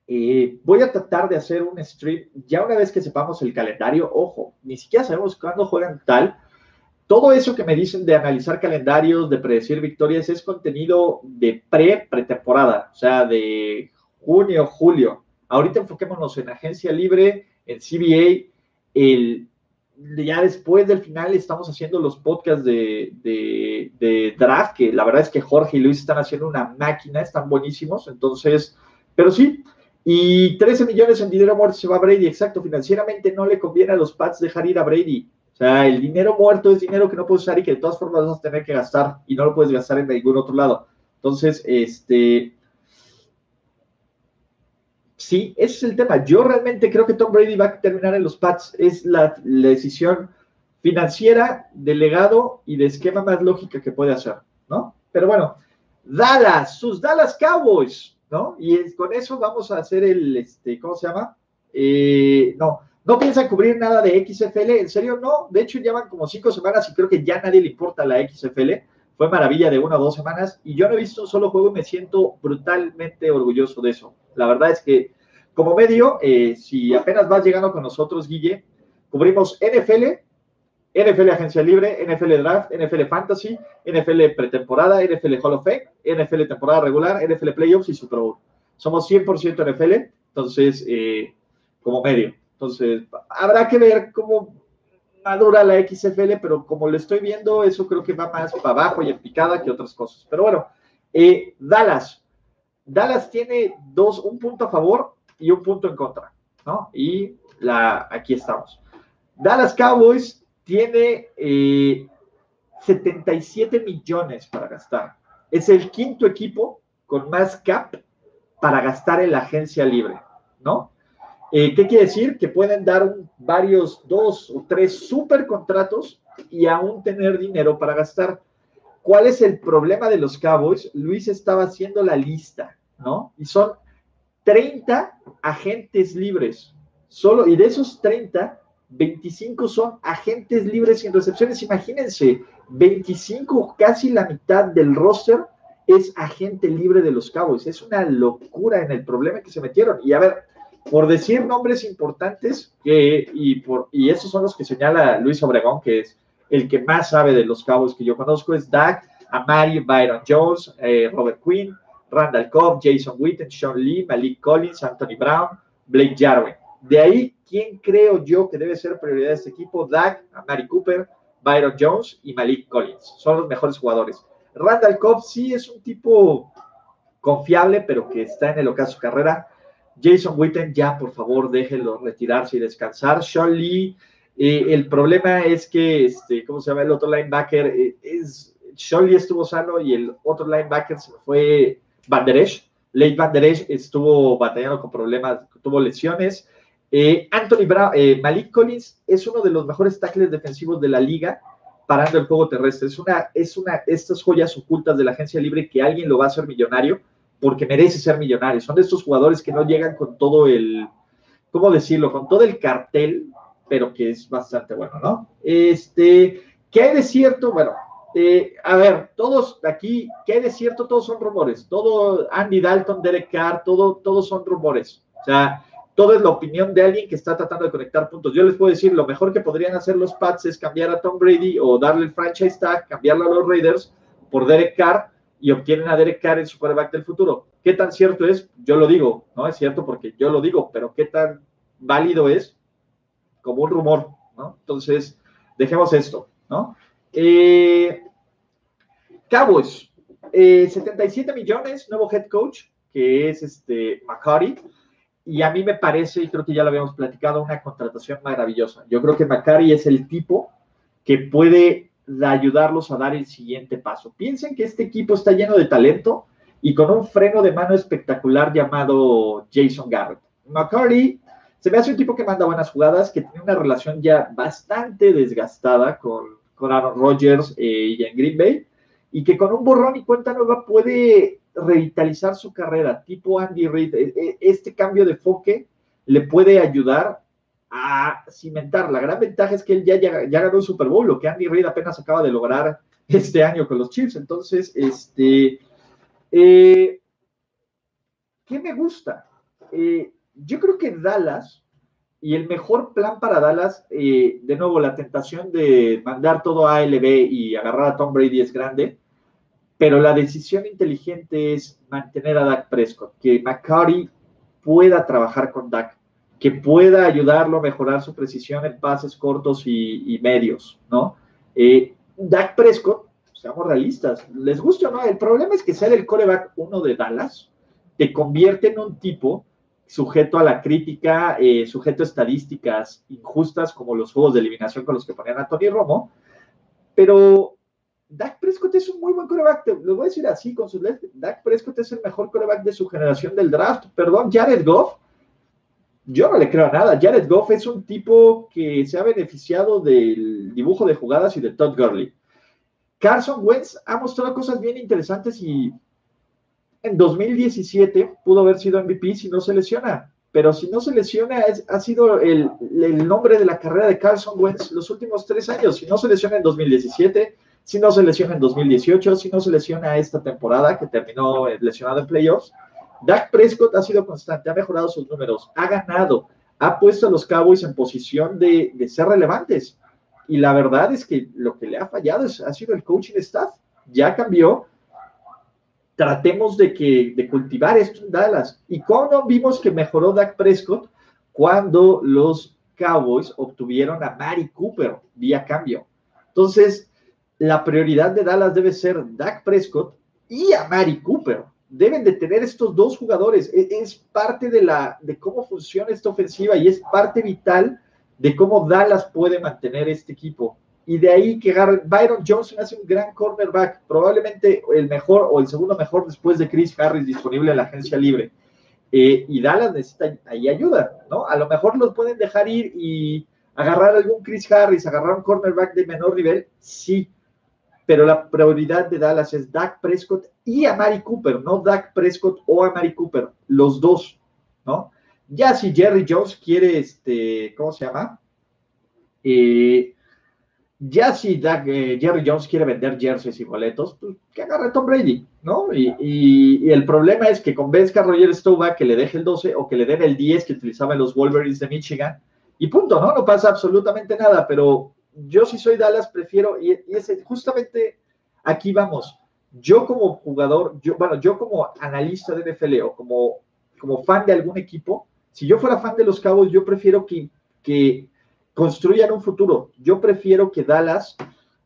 A: Eh, voy a tratar de hacer un stream ya una vez que sepamos el calendario. Ojo, ni siquiera sabemos cuándo juegan tal todo eso que me dicen de analizar calendarios, de predecir victorias, es contenido de pre-pretemporada, o sea, de junio, julio. Ahorita enfoquémonos en agencia libre, en CBA. El, ya después del final estamos haciendo los podcasts de, de, draft, que la verdad es que Jorge y Luis están haciendo una máquina, están buenísimos. Entonces, pero sí, y 13 millones en dinero muerto se va a Brady, exacto. Financieramente no le conviene a los Pats dejar ir a Brady. O sea, el dinero muerto es dinero que no puedes usar y que de todas formas vas a tener que gastar y no lo puedes gastar en ningún otro lado. Entonces, este. Sí, ese es el tema. Yo realmente creo que Tom Brady va a terminar en los Pats. Es la, decisión financiera, de legado y de esquema más lógica que puede hacer, ¿no? Pero bueno, Dallas, sus Dallas Cowboys, ¿no? Y con eso vamos a hacer el, este, ¿cómo se llama? Eh, no, no piensan cubrir nada de XFL, en serio, no. De hecho, llevan como cinco semanas y creo que ya nadie le importa la XFL. Fue maravilla de una o dos semanas y yo no he visto solo juego y me siento brutalmente orgulloso de eso. La verdad es que, como medio, eh, si apenas vas llegando con nosotros, Guille, cubrimos NFL, NFL Agencia Libre, NFL Draft, NFL Fantasy, NFL Pretemporada, NFL Hall of Fame, NFL Temporada Regular, NFL Playoffs y Super Bowl. Somos 100% NFL, entonces, eh, como medio. Entonces, habrá que ver cómo madura la XFL, pero como lo estoy viendo, eso creo que va más para abajo y en picada que otras cosas. Pero bueno, eh, Dallas. Dallas tiene dos, un punto a favor y un punto en contra, ¿no? Y la, aquí estamos. Dallas Cowboys tiene 77 eh, millones para gastar. Es el quinto equipo con más cap para gastar en la agencia libre, ¿no? Eh, ¿Qué quiere decir? Que pueden dar varios, dos o tres super contratos y aún tener dinero para gastar. ¿Cuál es el problema de los Cowboys? Luis estaba haciendo la lista, ¿no? Y son 30 agentes libres. Solo, y de esos 30, 25 son agentes libres sin recepciones. Imagínense, 25, casi la mitad del roster es agente libre de los Cowboys. Es una locura en el problema que se metieron. Y a ver, por decir nombres importantes, y, por, y esos son los que señala Luis Obregón, que es el que más sabe de los cabos que yo conozco, es Dak, Amari, Byron Jones, eh, Robert Quinn, Randall Cobb, Jason Witten, Sean Lee, Malik Collins, Anthony Brown, Blake Jarwin. De ahí, ¿quién creo yo que debe ser prioridad de este equipo? Dak, Amari Cooper, Byron Jones y Malik Collins. Son los mejores jugadores. Randall Cobb sí es un tipo confiable, pero que está en el ocaso carrera. Jason Witten, ya por favor déjenlo retirarse y descansar. Sean Lee, eh, el problema es que, este, ¿cómo se llama el otro linebacker? Eh, es, Sean Lee estuvo sano y el otro linebacker fue Van Der Esch. Late Van Der Esch estuvo batallando con problemas, tuvo lesiones. Eh, Anthony Brown, Malik Collins es uno de los mejores tackles defensivos de la liga parando el juego terrestre. Es una, es una, estas joyas ocultas de la agencia libre que alguien lo va a hacer millonario porque merece ser millonario. Son de estos jugadores que no llegan con todo el, ¿cómo decirlo? Con todo el cartel, pero que es bastante bueno, ¿no? Este, ¿qué hay cierto? Bueno, eh, a ver, todos aquí, ¿qué hay cierto? Todos son rumores. Todo Andy Dalton, Derek Carr, todo, todos son rumores. O sea, todo es la opinión de alguien que está tratando de conectar puntos. Yo les puedo decir, lo mejor que podrían hacer los Pats es cambiar a Tom Brady o darle el franchise tag, cambiarlo a los Raiders por Derek Carr y obtienen a Derek Carr en su quarterback del futuro. ¿Qué tan cierto es? Yo lo digo, no es cierto porque yo lo digo, pero ¿qué tan válido es? Como un rumor, ¿no? Entonces, dejemos esto, ¿no? Eh, Cowboys, 77 eh, millones, nuevo head coach, que es este McCarty. Y a mí me parece, y creo que ya lo habíamos platicado, una contratación maravillosa. Yo creo que McCarty es el tipo que puede ayudarlos a dar el siguiente paso. Piensen que este equipo está lleno de talento y con un freno de mano espectacular llamado Jason Garrett. McCarty se me hace un tipo que manda buenas jugadas, que tiene una relación ya bastante desgastada con, con Aaron Rodgers eh, y en Green Bay, y que con un borrón y cuenta nueva puede revitalizar su carrera, tipo Andy Reid. E, e, este cambio de enfoque le puede ayudar a cimentar. La gran ventaja es que él ya, ya, ganó el Super Bowl, lo que Andy Reid apenas acaba de lograr este año con los Chiefs. Entonces, este, eh, ¿qué me gusta? Eh, yo creo que Dallas, y el mejor plan para Dallas, eh, de nuevo, la tentación de mandar todo a ALB y agarrar a Tom Brady es grande, pero la decisión inteligente es mantener a Dak Prescott, que McCarty pueda trabajar con Dak, que pueda ayudarlo a mejorar su precisión en pases cortos y, medios, ¿no? Eh, Dak Prescott, seamos realistas, les gusta o no, el problema es que ser el coreback uno de Dallas te convierte en un tipo sujeto a la crítica, eh, sujeto a estadísticas injustas como los juegos de eliminación con los que ponían a Tony Romo, pero Dak Prescott es un muy buen coreback, lo voy a decir así con sus letras, Dak Prescott es el mejor coreback de su generación del draft, perdón, Jared Goff, yo no le creo nada, Jared Goff es un tipo que se ha beneficiado del dibujo de jugadas y de Todd Gurley. Carson Wentz ha mostrado cosas bien interesantes y en 2017 pudo haber sido MVP si no se lesiona, pero si no se lesiona ha sido el, nombre de la carrera de Carson Wentz los últimos tres años. Si no se lesiona en 2017, si no se lesiona en 2018, si no se lesiona esta temporada que terminó lesionado en playoffs, Dak Prescott ha sido constante, ha mejorado sus números, ha ganado, ha puesto a los Cowboys en posición de, ser relevantes. Y la verdad es que lo que le ha fallado ha sido el coaching staff. Ya cambió, tratemos de, que, de cultivar esto en Dallas. ¿Y cómo vimos que mejoró Dak Prescott cuando los Cowboys obtuvieron a Mari Cooper vía cambio? Entonces, la prioridad de Dallas debe ser Dak Prescott y a Mari Cooper. Deben de tener estos dos jugadores. E, es parte de, la, de cómo funciona esta ofensiva y es parte vital de cómo Dallas puede mantener este equipo y de ahí que Byron Johnson hace un gran cornerback, probablemente el mejor o el segundo mejor después de Chris Harris disponible en la agencia libre. Eh, y Dallas necesita ahí ayuda, ¿no? A lo mejor los pueden dejar ir y agarrar algún Chris Harris, agarrar un cornerback de menor nivel, sí, pero la prioridad de Dallas es Dak Prescott y a Mari Cooper, no Dak Prescott o a Mari Cooper, los dos, ¿no? Ya si Jerry Jones quiere, este, ¿cómo se llama? Eh, ya si eh, Jerry Jones quiere vender jerseys y boletos, pues que agarre Tom Brady, ¿no? Y, el problema es que convenzca a Roger Staubach que le deje el 12 o que le den el 10 que utilizaban los Wolverines de Michigan y punto, ¿no? No pasa absolutamente nada, pero yo si soy Dallas prefiero, y, y justamente aquí vamos, yo como jugador, yo, bueno, yo como analista de NFL o como, como fan de algún equipo, si yo fuera fan de los Cowboys, yo prefiero que, que construyan un futuro. Yo prefiero que Dallas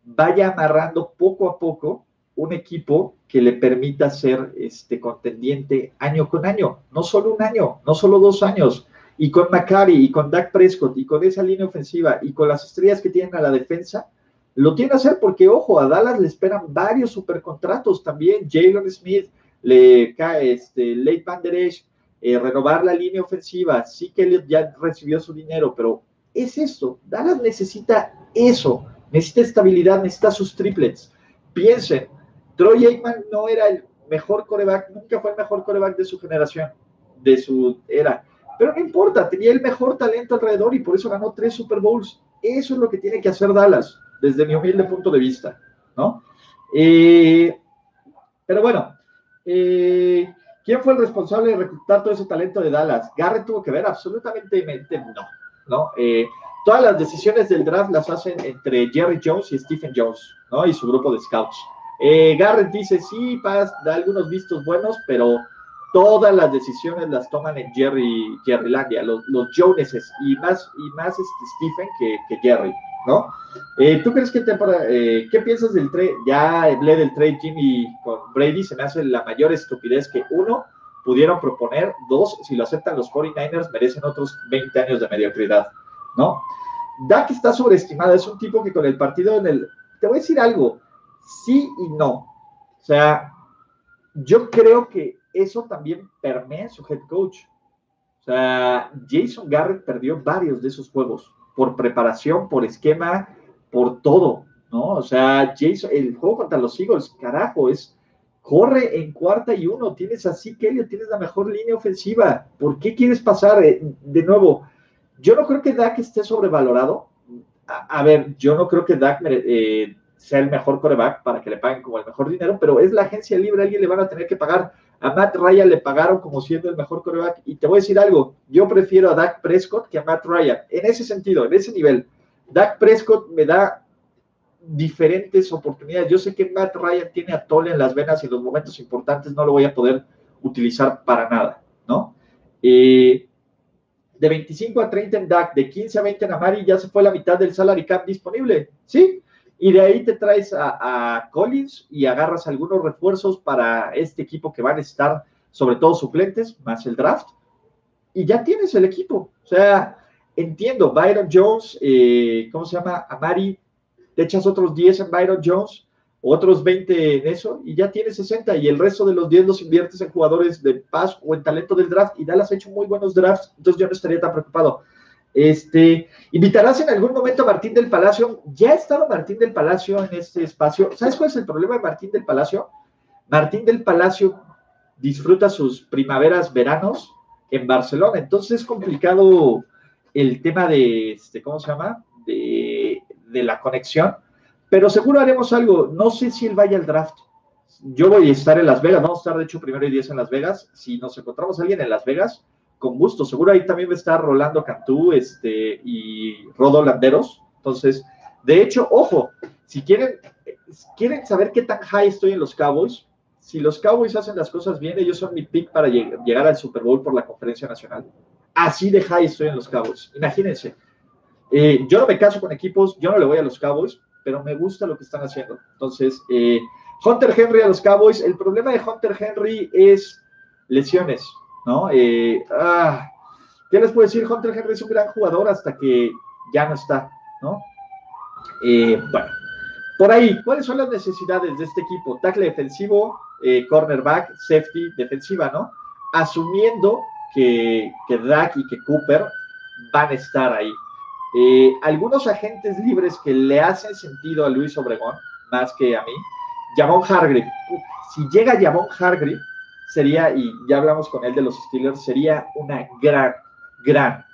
A: vaya amarrando poco a poco un equipo que le permita ser este contendiente año con año, no solo un año, no solo dos años. Y con McCarry y con Dak Prescott y con esa línea ofensiva y con las estrellas que tienen a la defensa, lo tiene que hacer porque, ojo, a Dallas le esperan varios supercontratos también. Jalen Smith, le cae este, Van eh, renovar la línea ofensiva. Sí que ya recibió su dinero, pero es esto. Dallas necesita eso. Necesita estabilidad, necesita sus triplets. Piensen, Troy Aikman no era el mejor coreback, nunca fue el mejor coreback de su generación, de su era. Pero no importa, tenía el mejor talento alrededor y por eso ganó tres Super Bowls. Eso es lo que tiene que hacer Dallas, desde mi humilde punto de vista, ¿no? Eh, pero bueno, eh, ¿Quién fue el responsable de reclutar todo ese talento de Dallas? Garrett tuvo que ver absolutamente no, ¿no? Eh, todas las decisiones del draft las hacen entre Jerry Jones y Stephen Jones, ¿no? Y su grupo de scouts. Eh, Garrett dice, sí, Paz, da algunos vistos buenos, pero todas las decisiones las toman en Jerry, Jerrylandia, los, los Joneses, y más, y más este Stephen que, que Jerry, ¿no? Eh, ¿Tú crees que temporada, eh, qué piensas del trade? Ya hablé del trade Jimmy con Brady, se me hace la mayor estupidez que uno pudieron proponer, dos, si lo aceptan los 49ers, merecen otros 20 años de mediocridad, ¿no? Dak está sobreestimado, es un tipo que con el partido en el... Te voy a decir algo, sí y no. O sea, yo creo que eso también permea su head coach. O sea, Jason Garrett perdió varios de esos juegos por preparación, por esquema, por todo, ¿no? O sea, Jason, el juego contra los Eagles, carajo, es corre en cuarta y uno, tienes así que tienes la mejor línea ofensiva. ¿Por qué quieres pasar eh, de nuevo? Yo no creo que Dak esté sobrevalorado. A, ver, yo no creo que Dak eh, sea el mejor coreback para que le paguen como el mejor dinero, pero es la agencia libre, alguien le van a tener que pagar. A Matt Ryan le pagaron como siendo el mejor coreback. Y te voy a decir algo, yo prefiero a Dak Prescott que a Matt Ryan. En ese sentido, en ese nivel, Dak Prescott me da diferentes oportunidades. Yo sé que Matt Ryan tiene a Tole en las venas y en los momentos importantes no lo voy a poder utilizar para nada, ¿no? Eh, de 25 a 30 en Dak, de 15 a 20 en Amari, ya se fue la mitad del salary cap disponible, ¿sí? Y de ahí te traes a, Collins y agarras algunos refuerzos para este equipo que van a estar, sobre todo suplentes, más el draft, y ya tienes el equipo. O sea, entiendo, Byron Jones, eh, ¿cómo se llama? Amari, te echas otros 10 en Byron Jones, otros 20 en eso, y ya tienes 60, y el resto de los 10 los inviertes en jugadores de paz o en talento del draft, y Dallas ha hecho muy buenos drafts, entonces yo no estaría tan preocupado. Este, invitarás en algún momento a Martín del Palacio. Ya ha estado Martín del Palacio en este espacio. ¿Sabes cuál es el problema de Martín del Palacio? Martín del Palacio disfruta sus primaveras, veranos en Barcelona. Entonces es complicado el tema de, este, ¿cómo se llama? De, de la conexión. Pero seguro haremos algo. No sé si él vaya al draft. Yo voy a estar en Las Vegas. Vamos a estar, de hecho, primero y diez en Las Vegas. Si nos encontramos alguien en Las Vegas, con gusto. Seguro ahí también va a estar Rolando Cantú este, y Rodo Landeros. Entonces, de hecho, ojo, si quieren, quieren saber qué tan high estoy en los Cowboys, si los Cowboys hacen las cosas bien, ellos son mi pick para llegar al Super Bowl por la conferencia nacional. Así de high estoy en los Cowboys. Imagínense. Eh, yo no me caso con equipos, yo no le voy a los Cowboys, pero me gusta lo que están haciendo. Entonces, eh, Hunter Henry a los Cowboys. El problema de Hunter Henry es lesiones. ¿No? Eh, ah, ¿Qué les puedo decir? Hunter Henry es un gran jugador hasta que ya no está, ¿no? Eh, bueno, por ahí, ¿cuáles son las necesidades de este equipo? Tackle defensivo, eh, cornerback, safety, defensiva, ¿no? Asumiendo que, que Dak y que Cooper van a estar ahí. algunos agentes libres que le hacen sentido a Luis Obregón, más que a mí, Javon Hargrave. Si llega Javon Hargrave, sería, y ya hablamos con él de los Steelers, sería una gran, gran,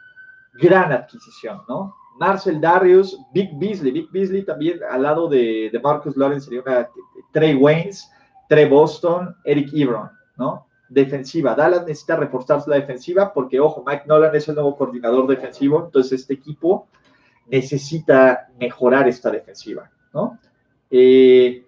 A: gran adquisición, ¿no? Marcel Darius, Big Beasley, Big Beasley también al lado de, de Marcus Lawrence sería una Trey Waynes, Trey Boston, Eric Ebron, ¿no? Defensiva. Dallas necesita reforzarse la defensiva porque, ojo, Mike Nolan es el nuevo coordinador defensivo, entonces este equipo necesita mejorar esta defensiva, ¿no? Eh,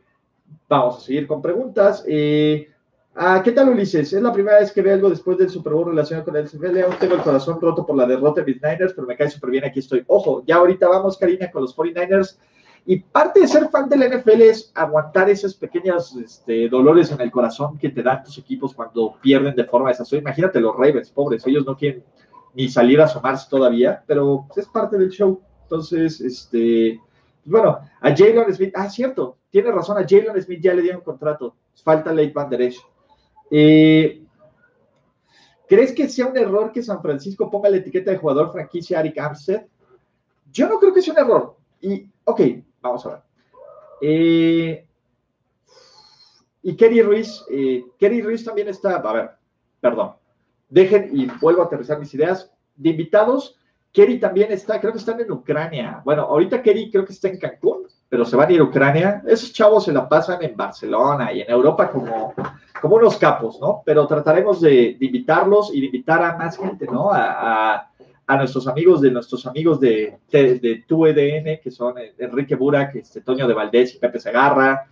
A: vamos a seguir con preguntas. Eh, Ah, ¿Qué tal, Ulises? Es la primera vez que veo algo después del Super Bowl relacionado con el CFL. Aún tengo el corazón roto por la derrota de mis Niners, pero me cae súper bien. Aquí estoy. Ojo, ya ahorita vamos, Karina, con los 49ers. Y parte de ser fan del NFL es aguantar esos pequeños este, dolores en el corazón que te dan tus equipos cuando pierden de forma desastrosa. Imagínate los Ravens, pobres, ellos no quieren ni salir a asomarse todavía, pero es parte del show. Entonces, este, pues bueno, a Jalen Smith, ah, cierto, tiene razón, a Jalen Smith ya le dieron contrato. Falta late Van Der eh, ¿Crees que sea un error que San Francisco ponga la etiqueta de jugador franquicia Arik Armstead? Yo no creo que sea un error. Y, ok, vamos a ver. Eh, y Kerry Ruiz, eh, Kerry Ruiz también está, a ver, perdón, dejen y vuelvo a aterrizar mis ideas. De invitados, Kerry también está, creo que están en Ucrania. Bueno, ahorita Kerry creo que está en Cancún, pero se van a ir a Ucrania. Esos chavos se la pasan en Barcelona y en Europa como, como unos capos, ¿no? Pero trataremos de, invitarlos y de invitar a más gente, ¿no? A, nuestros amigos de nuestros amigos de, de, tu EDN, que son Enrique Burak, este, Toño de Valdés y Pepe Segarra.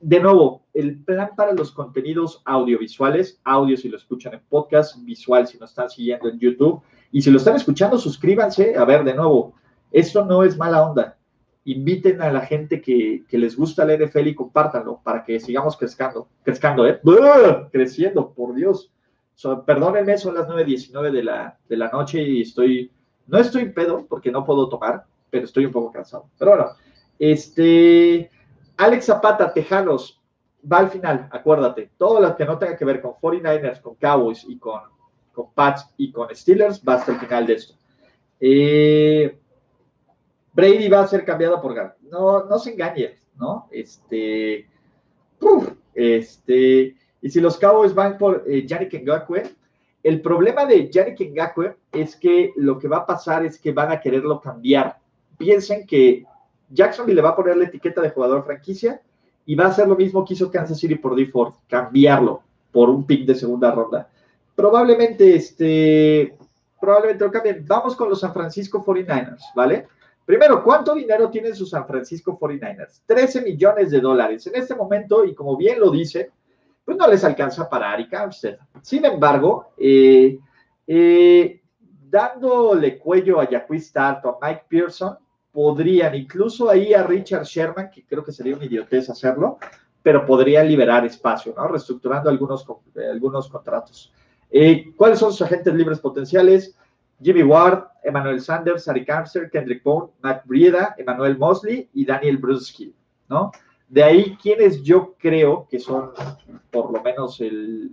A: De nuevo, el plan para los contenidos audiovisuales, audio si lo escuchan en podcast, visual si nos están siguiendo en YouTube, y si lo están escuchando, suscríbanse. A ver, de nuevo, esto no es mala onda inviten a la gente que, les gusta el NFL y compártanlo para que sigamos creciendo, creciendo, ¿eh? Creciendo, por Dios. perdónenme, son las 9.19 de la, de la noche y estoy, no estoy pedo porque no puedo tomar, pero estoy un poco cansado. Pero bueno, este, Alex Zapata, Tejanos, va al final, acuérdate, todo lo que no tenga que ver con 49ers, con Cowboys y con, con Pats y con Steelers, va hasta el final de esto. Eh, Brady va a ser cambiado por Gar. No, no se engañen, ¿no? Este, este, y si los Cowboys van por eh, Yannick Ngakwe, el problema de Yannick Ngakwe es que lo que va a pasar es que van a quererlo cambiar. Piensen que Jacksonville le va a poner la etiqueta de jugador franquicia y va a hacer lo mismo que hizo Kansas City por default, cambiarlo por un pick de segunda ronda. Probablemente, este, probablemente lo cambien. Vamos con los San Francisco 49ers, ¿vale? Primero, ¿cuánto dinero tiene su San Francisco 49ers? 13 millones de dólares. En este momento, y como bien lo dice, pues no les alcanza para Ari Armstead. Sin embargo, eh, eh, dándole cuello a Jacquis Start o a Mike Pearson, podrían, incluso ahí a Richard Sherman, que creo que sería una idiotez hacerlo, pero podrían liberar espacio, ¿no? Reestructurando algunos, algunos contratos. Eh, ¿Cuáles son sus agentes libres potenciales? Jimmy Ward, Emmanuel Sanders, Ari Carter, Kendrick Bone, Matt Brieda, Emmanuel Mosley y Daniel Bruschi, ¿no? De ahí, quienes yo creo que son por lo menos el...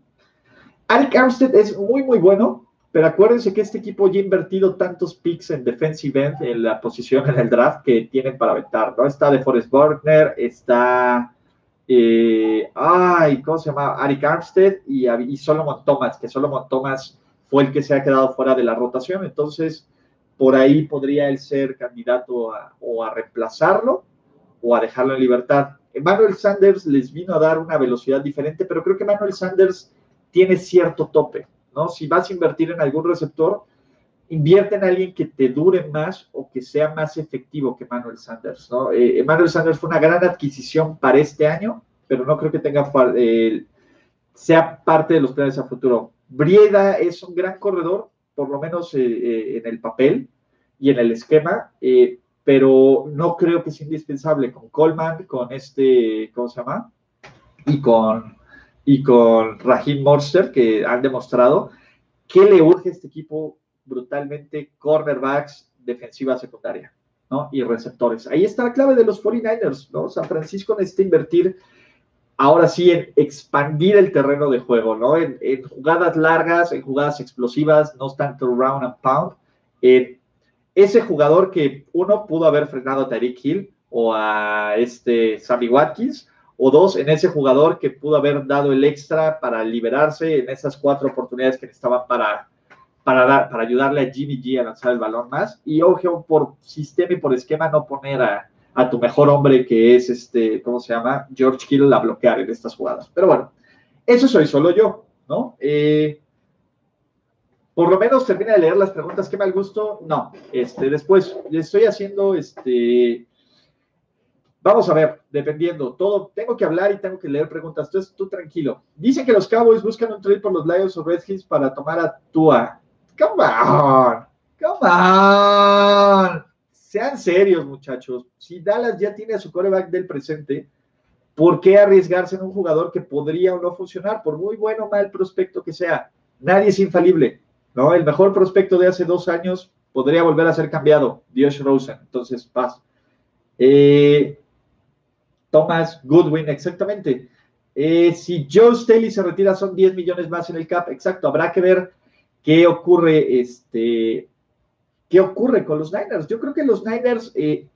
A: Ari Armstead es muy, muy bueno, pero acuérdense que este equipo ya ha invertido tantos picks en defensive end, en la posición en el draft, que tienen para aventar, ¿no? Está de Forrest Buckner, está... Eh, ay, ¿cómo se llama? Ari Armstead y, y Solomon Thomas, que Solomon Thomas fue el que se ha quedado fuera de la rotación, entonces por ahí podría él ser candidato a, o a reemplazarlo o a dejarlo en libertad. Emmanuel Sanders les vino a dar una velocidad diferente, pero creo que Emmanuel Sanders tiene cierto tope, ¿no? Si vas a invertir en algún receptor, invierte en alguien que te dure más o que sea más efectivo que Emmanuel Sanders, ¿no? Eh, Emmanuel Sanders fue una gran adquisición para este año, pero no creo que tenga eh, sea parte de los planes a futuro. Brieda es un gran corredor, por lo menos eh, eh, en el papel y en el esquema, eh, pero no creo que sea indispensable con Coleman, con este, ¿cómo se llama? Y con, y con que han demostrado que le urge a este equipo brutalmente cornerbacks, defensiva secundaria, ¿no? Y receptores. Ahí está la clave de los 49ers, ¿no? San Francisco necesita invertir ahora sí en expandir el terreno de juego, ¿no? En, jugadas largas, en jugadas explosivas, no tanto round and pound. ese jugador que uno pudo haber frenado a Tyreek Hill o a este Sammy Watkins, o dos, en ese jugador que pudo haber dado el extra para liberarse en esas cuatro oportunidades que necesitaban para, para, para ayudarle a Jimmy G a lanzar el balón más. Y ojo, por sistema y por esquema, no poner a, a tu mejor hombre que es este, ¿cómo se llama? George Kittle a bloquear en estas jugadas. Pero bueno, eso soy solo yo, ¿no? Eh, por lo menos termina de leer las preguntas, qué mal gusto. No, este, después le estoy haciendo, este, vamos a ver, dependiendo, todo, tengo que hablar y tengo que leer preguntas, entonces tú tranquilo. Dicen que los Cowboys buscan un trade por los Lions o Redskins para tomar a Tua. Come on, come on sean serios, muchachos. Si Dallas ya tiene a su coreback del presente, ¿por qué arriesgarse en un jugador que podría o no funcionar? Por muy bueno o mal prospecto que sea, nadie es infalible, ¿no? El mejor prospecto de hace dos años podría volver a ser cambiado, Dios Rosen. Entonces, paz. Eh, Thomas Goodwin, exactamente. Eh, si Joe Staley se retira, son 10 millones más en el cap, exacto. Habrá que ver qué ocurre este, ¿Qué ocurre con los Niners? Yo creo que los Niners eh,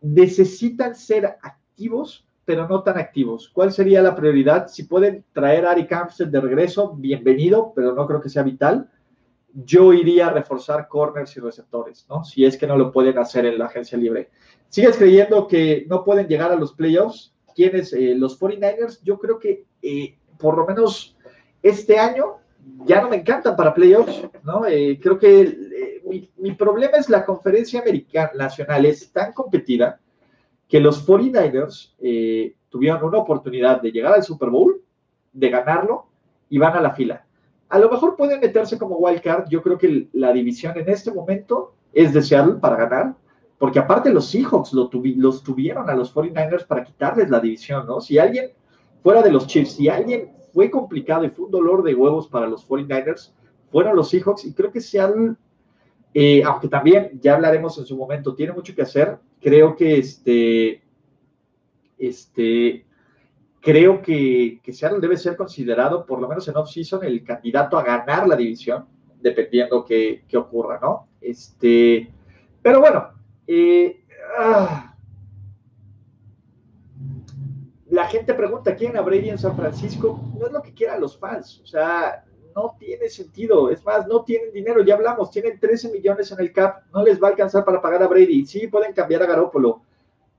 A: necesitan ser activos, pero no tan activos. ¿Cuál sería la prioridad? Si pueden traer a Ari Armstead de regreso, bienvenido, pero no creo que sea vital. yo iría a reforzar corners y receptores, ¿no? Si es que no lo pueden hacer en la agencia libre. ¿Sigues creyendo que no pueden llegar a los playoffs? ¿Quiénes? Eh, los 49ers, yo creo que eh, por lo menos este año ya no me encantan para playoffs, ¿no? Eh, creo que mi, problema es la conferencia americana nacional, es tan competida que los 49ers tuvieron una oportunidad de llegar al Super Bowl, de ganarlo, y van a la fila. A lo mejor pueden meterse como wild card. Yo creo que la división en este momento es de Seattle para ganar, porque aparte los Seahawks lo los tuvieron a los 49ers para quitarles la división, ¿no? Si alguien fuera de los Chiefs, si alguien fue complicado y fue un dolor de huevos para los 49ers, fueron los Seahawks y creo que Seattle, eh, aunque también ya hablaremos en su momento, tiene mucho que hacer. Creo que este, este, creo que, que Seattle debe ser considerado, por lo menos en off-season, el candidato a ganar la división, dependiendo qué, ocurra, ¿no? Este, pero bueno, eh, ah, la gente pregunta quién a Brady en San Francisco. No es lo que quieran los fans, o sea, no tiene sentido. Es más, no tienen dinero, ya hablamos, tienen 13 millones en el cap, no les va a alcanzar para pagar a Brady. Sí, pueden cambiar a Garópolo,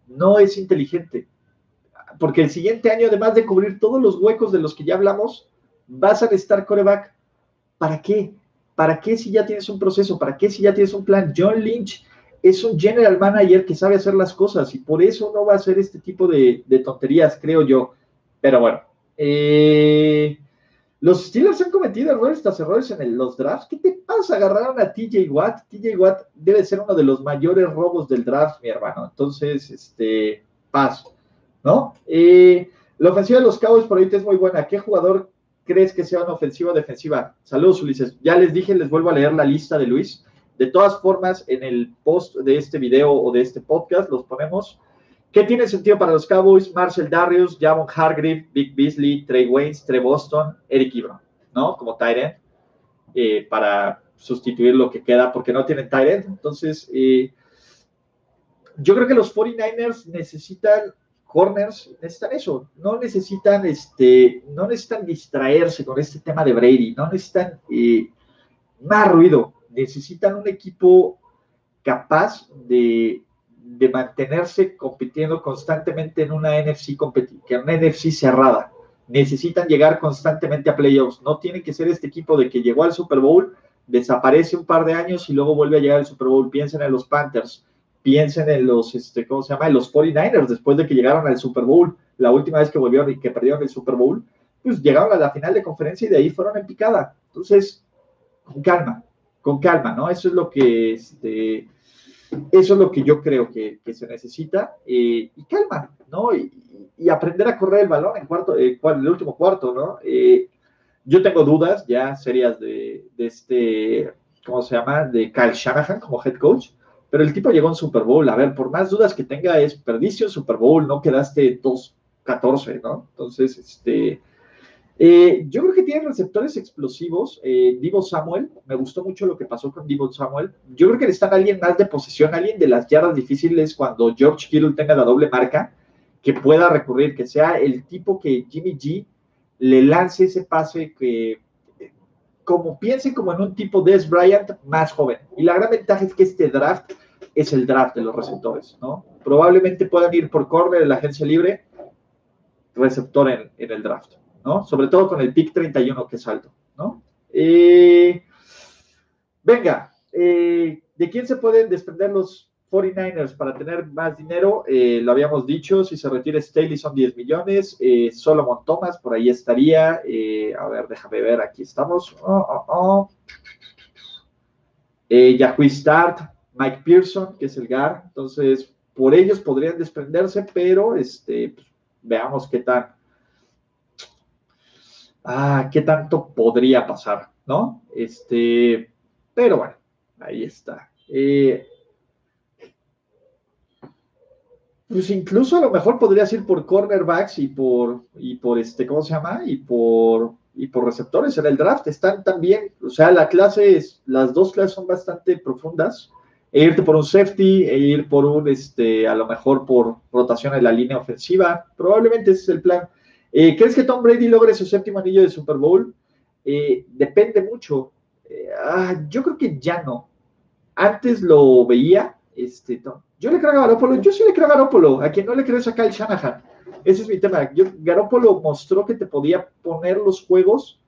A: no es inteligente porque el siguiente año, además de cubrir todos los huecos de los que ya hablamos, vas a necesitar coreback. ¿Para qué? ¿Para qué si ya tienes un proceso? ¿Para qué si ya tienes un plan? John Lynch es un general manager que sabe hacer las cosas y por eso no va a hacer este tipo de, tonterías, creo yo. Pero bueno, eh, los Steelers han cometido errores tras errores en los drafts. ¿Qué te pasa? Agarraron a TJ Watt. TJ Watt debe ser uno de los mayores robos del draft, mi hermano. Entonces, este, paso. ¿no? la ofensiva de los Cowboys por ahorita es muy buena. ¿Qué jugador crees que sea una ofensiva o defensiva? Saludos, Ulises. Ya les dije, les vuelvo a leer la lista de Luis. De todas formas, en el post de este video o de este podcast los ponemos. ¿Qué tiene sentido para los Cowboys? Marcel Darius, Javon Hargreave, Big Beasley, Trey Waynes, Trey Boston, Eric Ibram, ¿no? Como Tyrant, eh, para sustituir lo que queda, porque no tienen Tyrant. Entonces, eh, yo creo que los 49ers necesitan corners necesitan eso, no necesitan, este, no necesitan distraerse con este tema de Brady, no necesitan eh, más ruido, necesitan un equipo capaz de, mantenerse compitiendo constantemente en una NFC en una NFC cerrada. Necesitan llegar constantemente a playoffs. No tiene que ser este equipo de que llegó al Super Bowl, desaparece un par de años y luego vuelve a llegar al Super Bowl. Piensen en los Panthers piensen en los, este, ¿cómo se llama? En los 49ers, después de que llegaron al Super Bowl, la última vez que volvieron y que perdieron el Super Bowl, pues llegaron a la final de conferencia y de ahí fueron en picada. Entonces, con calma, con calma, ¿no? Eso es lo que, este, eso es lo que yo creo que, se necesita, eh, y calma, ¿no? Y, aprender a correr el balón en cuarto, eh, el último cuarto, ¿no? Eh, yo tengo dudas ya serias de, este, ¿cómo se llama? De Kyle Shanahan como head coach pero el tipo llegó en Super Bowl. A ver, por más dudas que tenga, es perdicio Super Bowl, no quedaste 2-14, ¿no? Entonces, este. Eh, yo creo que tiene receptores explosivos. Eh, Divo Samuel, me gustó mucho lo que pasó con Divo Samuel. Yo creo que necesitan alguien más de posesión, alguien de las yardas difíciles cuando George Kittle tenga la doble marca, que pueda recurrir, que sea el tipo que Jimmy G le lance ese pase que como piensen como en un tipo de Bryant más joven. Y la gran ventaja es que este draft es el draft de los receptores, ¿no? Probablemente puedan ir por corner en la agencia libre, receptor en, el draft, ¿no? Sobre todo con el pick 31 que es alto, ¿no? Eh, venga, eh, ¿de quién se pueden desprender los 49ers para tener más dinero, eh, lo habíamos dicho, si se retira Staley son 10 millones, Solomon Thomas por ahí estaría, a ver, déjame ver, aquí estamos, oh, oh, oh. Start, Mike Pearson, que es el GAR, entonces por ellos podrían desprenderse, pero este, pues, veamos qué tan, ah, qué tanto podría pasar, ¿no? Este, pero bueno, ahí está. Eh, Pues incluso a lo mejor podrías ir por cornerbacks y por, y por este, ¿cómo se llama? Y por, y por receptores en el draft. Están también, o sea, la clase es, las dos clases son bastante profundas. E irte por un safety, e ir por un, este, a lo mejor por rotación en la línea ofensiva. Probablemente ese es el plan. Eh, ¿Crees que Tom Brady logre su séptimo anillo de Super Bowl? Eh, depende mucho. Eh, ah, yo creo que ya no. Antes lo veía, este, yo le creo a Garópolo, yo sí le creo a Garópolo, a quien no le crees a Kyle Shanahan. Ese es mi tema. Yo, Garópolo mostró que te podía poner los juegos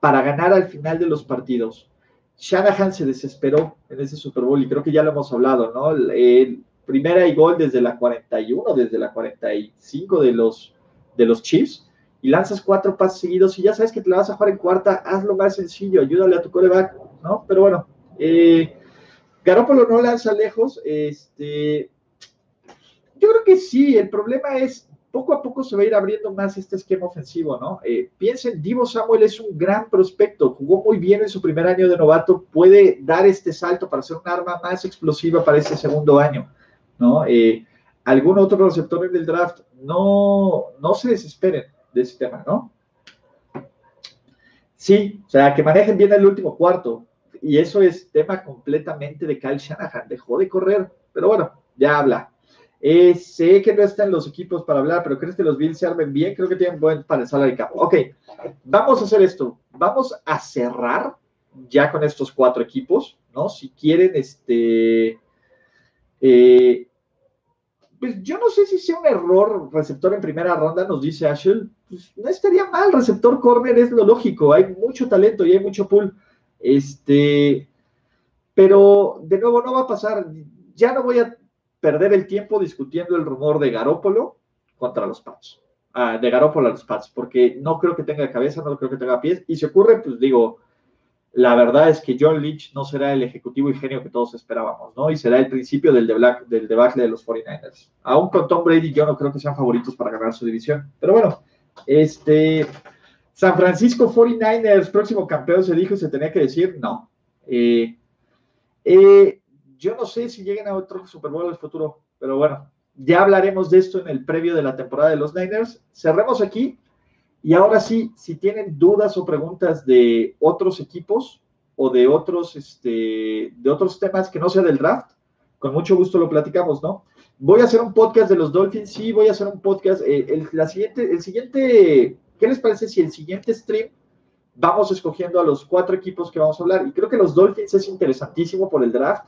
A: para ganar al final de los partidos. Shanahan se desesperó en ese Super Bowl y creo que ya lo hemos hablado, ¿no? El, primera y gol desde la 41, desde la 45 de los, de los Chiefs y lanzas cuatro pases seguidos y ya sabes que te la vas a jugar en cuarta, hazlo más sencillo, ayúdale a tu coreback, ¿no? Pero bueno, eh, Garópolo no lanza lejos, este, yo creo que sí, el problema es poco a poco se va a ir abriendo más este esquema ofensivo, ¿no? Eh, piensen, Divo Samuel es un gran prospecto, jugó muy bien en su primer año de novato, puede dar este salto para ser un arma más explosiva para este segundo año, ¿no? Eh, algún otro receptor en el draft, no, no se desesperen de ese tema, ¿no? Sí, o sea, que manejen bien el último cuarto, y eso es tema completamente de Kyle Shanahan, dejó de correr, pero bueno, ya habla, eh, sé que no están los equipos para hablar, pero ¿crees que los Bills se armen bien? Creo que tienen buen para el salary cap. Ok, vamos a hacer esto. Vamos a cerrar ya con estos cuatro equipos, ¿no? Si quieren, este... Eh, pues yo no sé si sea un error receptor en primera ronda, nos dice Ashel. Pues no estaría mal, receptor corner es lo lógico, hay mucho talento y hay mucho pool. Este, pero de nuevo no va a pasar. Ya no voy a perder el tiempo discutiendo el rumor de Garópolo contra los Pats. Ah, de Garópolo a los Pats, porque no creo que tenga cabeza, no creo que tenga pies. Y si ocurre, pues digo, la verdad es que John Lynch no será el ejecutivo y genio que todos esperábamos, ¿no? Y será el principio del, debacle de los 49ers. Aún con Tom Brady, yo no creo que sean favoritos para ganar su división. Pero bueno, este. San Francisco 49ers, próximo campeón, se dijo y se tenía que decir, no. eh, eh yo no sé si lleguen a otro Super Bowl en el futuro, pero bueno, ya hablaremos de esto en el previo de la temporada de los Niners. Cerremos aquí. Y ahora sí, si tienen dudas o preguntas de otros equipos o de otros, este, de otros temas que no sea del draft, con mucho gusto lo platicamos, ¿no? Voy a hacer un podcast de los Dolphins, sí, voy a hacer un podcast. Eh, el, la siguiente, el siguiente, ¿qué les parece si el siguiente stream vamos escogiendo a los cuatro equipos que vamos a hablar? Y creo que los Dolphins es interesantísimo por el draft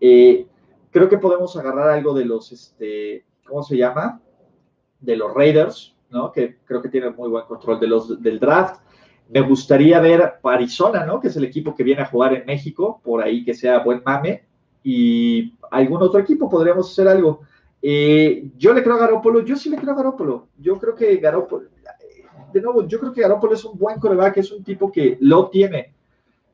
A: eh, creo que podemos agarrar algo de los, este, ¿cómo se llama? De los Raiders, ¿no? Que creo que tienen muy buen control de los, del draft. Me gustaría ver Arizona, ¿no? Que es el equipo que viene a jugar en México, por ahí que sea buen mame. Y algún otro equipo podríamos hacer algo. Eh, yo le creo a Garópolo, yo sí le creo a Garópolo. Yo creo que Garópolo, de nuevo, yo creo que Garópolo es un buen coreback, es un tipo que lo tiene.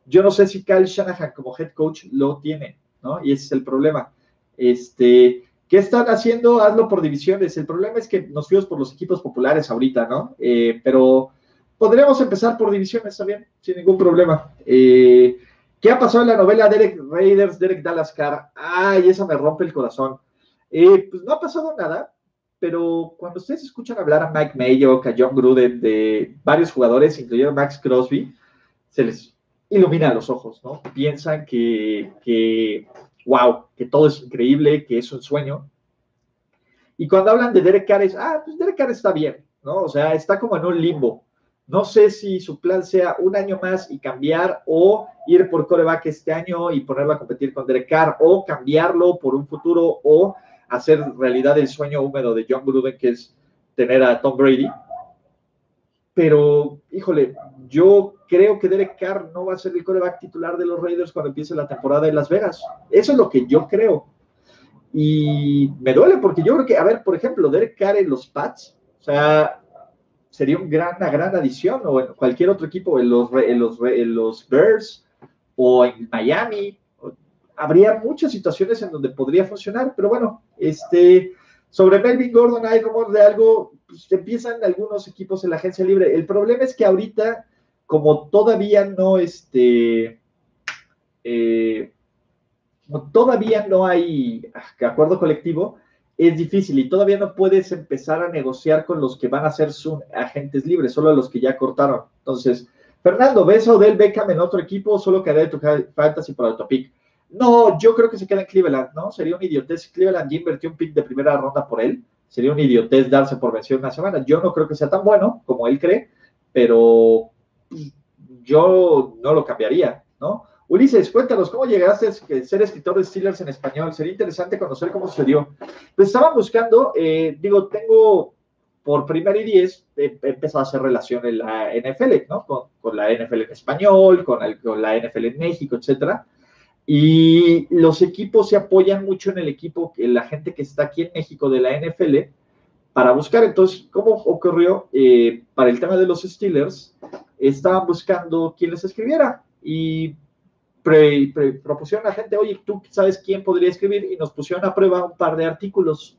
A: Yo no sé si Kyle Shanahan como head coach lo tiene. Y ese es el problema. Este, ¿Qué están haciendo? Hazlo por divisiones. El problema es que nos fuimos por los equipos populares ahorita, ¿no? Eh, pero podríamos empezar por divisiones también, sin ningún problema. Eh, ¿Qué ha pasado en la novela Derek Raiders, Derek Dallas Carr? Ay, esa me rompe el corazón. Eh, pues no ha pasado nada, pero cuando ustedes escuchan hablar a Mike Mayo, a John Gruden, de varios jugadores, incluyendo Max Crosby, se les ilumina los ojos, ¿no? Piensan que, que, wow, que todo es increíble, que es un sueño. Y cuando hablan de Derek Carr, es, ah, pues Derek Carr está bien, ¿no? O sea, está como en un limbo. No sé si su plan sea un año más y cambiar o ir por coreback este año y ponerlo a competir con Derek Carr o cambiarlo por un futuro o hacer realidad el sueño húmedo de John Gruden, que es tener a Tom Brady. Pero, híjole, yo creo que Derek Carr no va a ser el coreback titular de los Raiders cuando empiece la temporada en Las Vegas. Eso es lo que yo creo. Y me duele porque yo creo que, a ver, por ejemplo, Derek Carr en los Pats, o sea, sería una gran adición, o en cualquier otro equipo, en los, en los, en los Bears o en Miami. Habría muchas situaciones en donde podría funcionar, pero bueno, este, sobre Melvin Gordon hay rumor de algo, pues empiezan algunos equipos en la agencia libre. El problema es que ahorita como todavía no, este, eh, todavía no hay acuerdo colectivo, es difícil y todavía no puedes empezar a negociar con los que van a ser agentes libres, solo los que ya cortaron. Entonces, Fernando, ¿ves a Odell Beckham en otro equipo solo quedaría tu fantasy para el topic? No, yo creo que se queda en Cleveland, ¿no? Sería un idiotez Cleveland ya invirtió un pick de primera ronda por él. Sería un idiotez darse por vencido una semana. Yo no creo que sea tan bueno como él cree, pero yo no lo cambiaría, ¿no? Ulises, cuéntanos, ¿cómo llegaste a ser escritor de Steelers en español? Sería interesante conocer cómo sucedió. Pues estaba buscando, eh, digo, tengo por primera y diez, he empezado a hacer relación en la NFL, ¿no? Con, la NFL en español, con, con, la NFL en México, etcétera. Y los equipos se apoyan mucho en el equipo, en la gente que está aquí en México de la NFL, para buscar. Entonces, ¿cómo ocurrió? Eh, para el tema de los Steelers, estaban buscando quién les escribiera. Y propusieron a gente, oye, tú sabes quién podría escribir, y nos pusieron a prueba un par de artículos,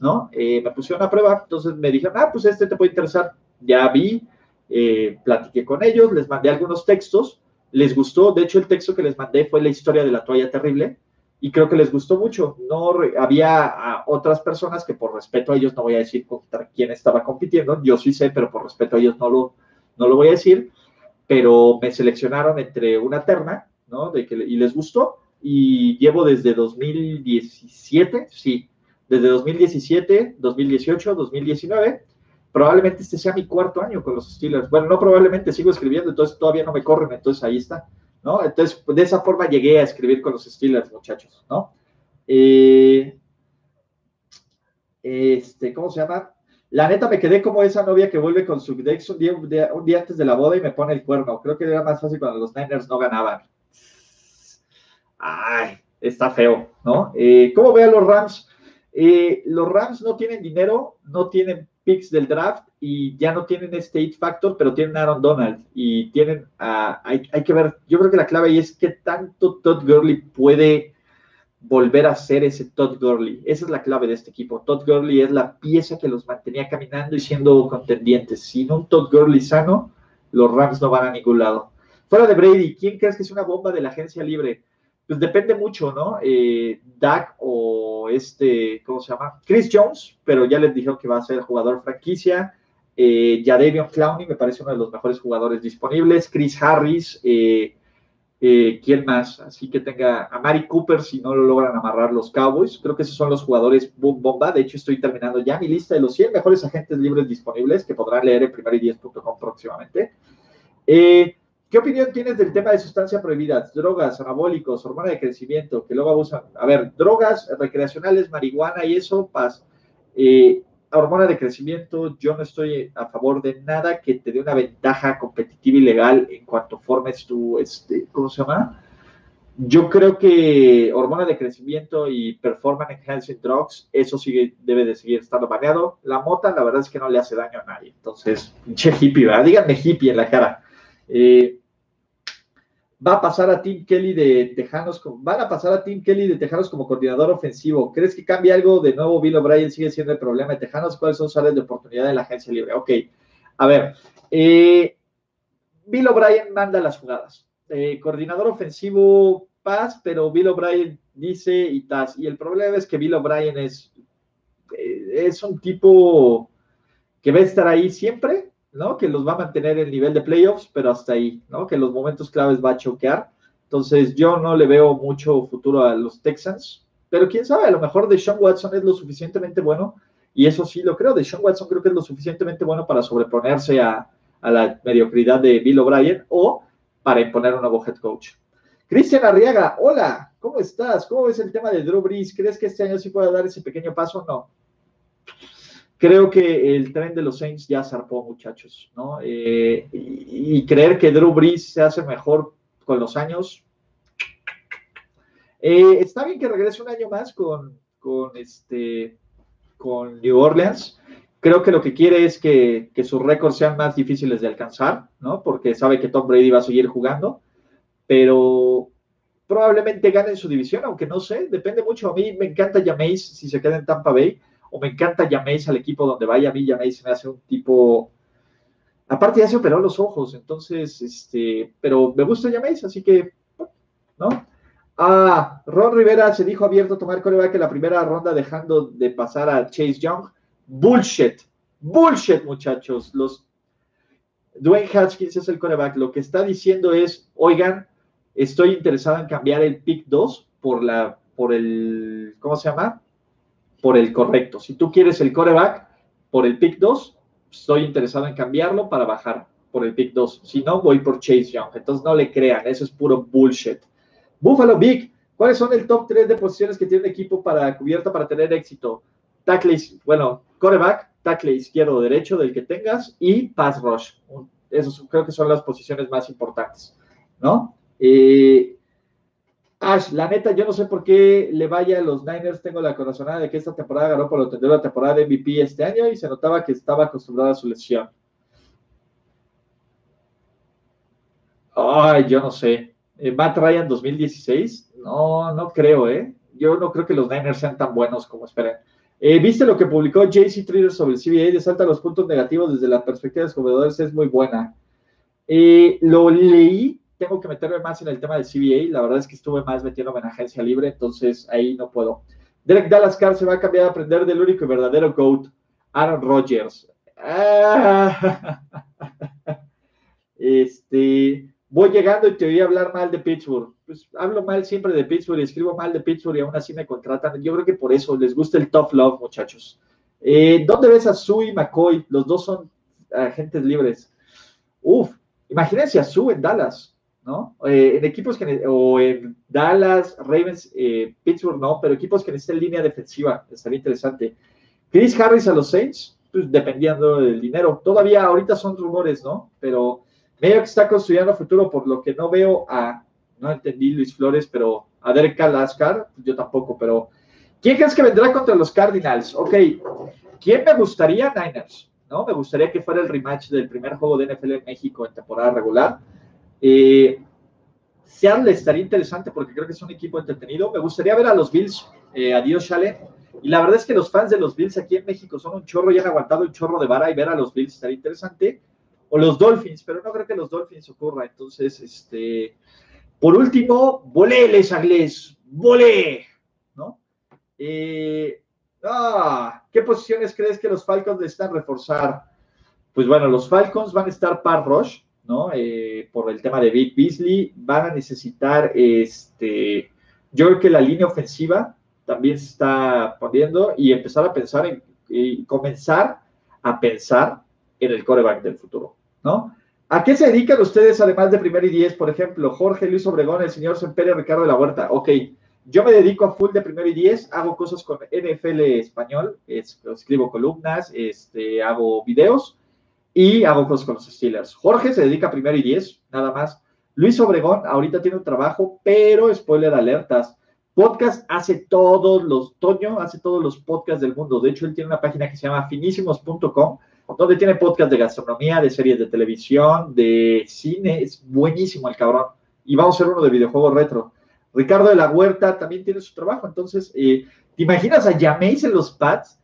A: ¿no? Eh, me pusieron a prueba, entonces me dijeron, ah, pues este te puede interesar. Ya vi, eh, platiqué con ellos, les mandé algunos textos, les gustó, de hecho el texto que les mandé fue la historia de la toalla terrible, y creo que les gustó mucho. No había otras personas que por respeto a ellos no voy a decir contra quién estaba compitiendo, yo sí sé, pero por respeto a ellos no lo, no lo voy a decir, pero me seleccionaron entre una terna ¿no? De que, y les gustó. Y llevo desde 2017, sí, desde 2017, 2018, 2019. Probablemente este sea mi cuarto año con los Steelers. Bueno, no probablemente sigo escribiendo, entonces todavía no me corren, entonces ahí está, ¿no? Entonces, de esa forma llegué a escribir con los Steelers, muchachos, ¿no? Eh, este, ¿cómo se llama? La neta me quedé como esa novia que vuelve con su Dex un día, un día, antes de la boda y me pone el cuerno. Creo que era más fácil cuando los Niners no ganaban ay, está feo, ¿no? Eh, ¿Cómo ve a los Rams? Eh, los Rams no tienen dinero, no tienen picks del draft y ya no tienen este hit factor, pero tienen Aaron Donald y tienen, a, hay, que ver, yo creo que la clave ahí es que tanto Todd Gurley puede volver a ser ese Todd Gurley. Esa es la clave de este equipo. Todd Gurley es la pieza que los mantenía caminando y siendo contendientes. Sin un Todd Gurley sano, los Rams no van a ningún lado. Fuera de Brady, ¿quién crees que es una bomba de la agencia libre? pues depende mucho, ¿no? Eh, Dak o este, ¿cómo se llama? Chris Jones, pero ya les dijeron que va a ser jugador franquicia. Eh, Jadavion Clowney me parece uno de los mejores jugadores disponibles. Chris Harris, eh, eh, ¿quién más? Así que tenga a Mari Cooper si no lo logran amarrar los Cowboys. Creo que esos son los jugadores boom bomba. De hecho, estoy terminando ya mi lista de los 100 mejores agentes libres disponibles que podrán leer en primeridies.com próximamente. Eh, ¿Qué opinión tienes del tema de sustancias prohibidas? Drogas, anabólicos, hormona de crecimiento, que luego abusan. A ver, drogas recreacionales, marihuana y eso, paz. Eh, hormona de crecimiento, yo no estoy a favor de nada que te dé una ventaja competitiva y legal en cuanto formes tu, este, ¿cómo se llama? Yo creo que hormona de crecimiento y performance enhancing drugs, eso sigue, debe de seguir estando baneado. La mota, la verdad es que no le hace daño a nadie. Entonces, pinche hippie, ¿verdad? Díganme hippie en la cara. Eh, va a pasar a Tim Kelly de Tejanos, van a pasar a Tim Kelly de Tejanos como coordinador ofensivo. ¿Crees que cambia algo de nuevo? Bill O'Brien sigue siendo el problema de Tejanos. ¿Cuáles son sus áreas de oportunidad de la agencia libre? Ok, a ver. Eh, Bill O'Brien manda las jugadas. Eh, coordinador ofensivo, paz, pero Bill O'Brien dice y tas. Y el problema es que Bill O'Brien es, es un tipo que va a estar ahí siempre, ¿no? Que los va a mantener el nivel de playoffs, pero hasta ahí, ¿no? Que los momentos claves va a choquear. Entonces, yo no le veo mucho futuro a los Texans, pero quién sabe, a lo mejor de Sean Watson es lo suficientemente bueno, y eso sí lo creo, de Sean Watson creo que es lo suficientemente bueno para sobreponerse a, la mediocridad de Bill O'Brien o para imponer un nuevo head coach. Cristian Arriaga, hola, ¿cómo estás? ¿Cómo ves el tema de Drew Brees? ¿Crees que este año sí pueda dar ese pequeño paso? No. Creo que el tren de los Saints ya zarpó, muchachos, ¿no? Eh, y, creer que Drew Brees se hace mejor con los años. Eh, está bien que regrese un año más con, con, este, con New Orleans. Creo que lo que quiere es que, que sus récords sean más difíciles de alcanzar, ¿no? Porque sabe que Tom Brady va a seguir jugando, pero probablemente gane su división, aunque no sé, depende mucho. A mí me encanta Jameis si se queda en Tampa Bay o me encanta Jameis al equipo donde vaya. A mí Jameis me hace un tipo. Aparte ya se operó los ojos, entonces, este, pero me gusta Jameis, así que, ¿no? Ah, Ron Rivera se dijo abierto a tomar coreback en la primera ronda dejando de pasar a Chase Young. Bullshit, bullshit, muchachos. Los Dwayne Haskins es el coreback. Lo que está diciendo es, oigan, estoy interesado en cambiar el pick 2 por la, por el, ¿cómo se llama? Por el correcto. Si tú quieres el coreback por el pick 2, estoy interesado en cambiarlo para bajar. por el pick 2. Si no, voy por Chase Young. Entonces no le crean, eso es puro bullshit. Buffalo Big, ¿cuáles son el top 3 de posiciones que tiene el equipo para cubierta para tener éxito? Tackle, bueno, coreback, tackle izquierdo o derecho del que tengas y pass rush. Esos creo que son las posiciones más importantes, ¿no? Eh, Ash, la neta, yo no sé por qué le vaya a los Niners. Tengo la corazonada de que esta temporada ganó por lo tendrá la temporada de MVP este año y se notaba que estaba acostumbrado a su lesión. Ay, yo no sé. Eh, Matt Ryan 2016, no, no creo, ¿eh? Yo no creo que los Niners sean tan buenos como esperen. Eh, ¿Viste lo que publicó JC Trader sobre el CBA? De salta los puntos negativos desde la perspectiva de los jugadores, es muy buena. Eh, lo leí, tengo que meterme más en el tema del CBA. La verdad es que estuve más metiéndome en agencia libre, entonces ahí no puedo. Derek Dallas Carr se va a cambiar a aprender del único y verdadero GOAT, Aaron Rodgers. Ah. *laughs* Este, voy llegando y te oí hablar mal de Pittsburgh. Pues hablo mal siempre de Pittsburgh y escribo mal de Pittsburgh y aún así me contratan. Yo creo que por eso les gusta el tough love, muchachos. Eh, ¿Dónde ves a Sue y McCoy? Los dos son agentes libres. Uf, imagínense a Sue en Dallas. ¿No? Eh, en equipos que, o en Dallas, Ravens, eh, Pittsburgh no, pero equipos que necesitan línea defensiva, estaría interesante. Chris Harris a los Saints, pues dependiendo del dinero. Todavía ahorita son rumores, ¿no? Pero medio que está construyendo futuro, por lo que no veo a, no entendí Luis Flores, pero a Derek Kalascar, yo tampoco, pero ¿quién crees que vendrá contra los Cardinals? Ok, ¿quién me gustaría? Niners, ¿no? Me gustaría que fuera el rematch del primer juego de NFL en México en temporada regular eh, Seattle estaría interesante porque creo que es un equipo entretenido. Me gustaría ver a los Bills, eh, adiós Chale. Y la verdad es que los fans de los Bills aquí en México son un chorro y han aguantado un chorro de vara y ver a los Bills estaría interesante. O los Dolphins, pero no creo que los Dolphins ocurra. Entonces, este, por último, volé, Les Agles, volé, ¿no? Eh, ah, ¿Qué posiciones crees que los Falcons necesitan reforzar? Pues bueno, los Falcons van a estar par rush, ¿no? Eh, por el tema de Big Beasley, van a necesitar, este, yo creo que la línea ofensiva también se está poniendo y empezar a pensar en, y comenzar a pensar en el coreback del futuro, ¿no? ¿A qué se dedican ustedes además de primer y diez? Por ejemplo, Jorge Luis Obregón, el señor Semperio Ricardo de la Huerta. Ok, yo me dedico a full de primer y diez, hago cosas con NFL español, escribo columnas, este, hago videos y hago cosas con los Steelers. Jorge se dedica primero y diez, nada más. Luis Obregón ahorita tiene un trabajo, pero spoiler alertas. Podcast hace todos los, Toño hace todos los podcasts del mundo. De hecho, él tiene una página que se llama finísimos.com, donde tiene podcast de gastronomía, de series de televisión, de cine. Es buenísimo el cabrón. Y vamos a hacer uno de videojuegos retro. Ricardo de la Huerta también tiene su trabajo. Entonces, eh, ¿te imaginas a Jameis en los pads?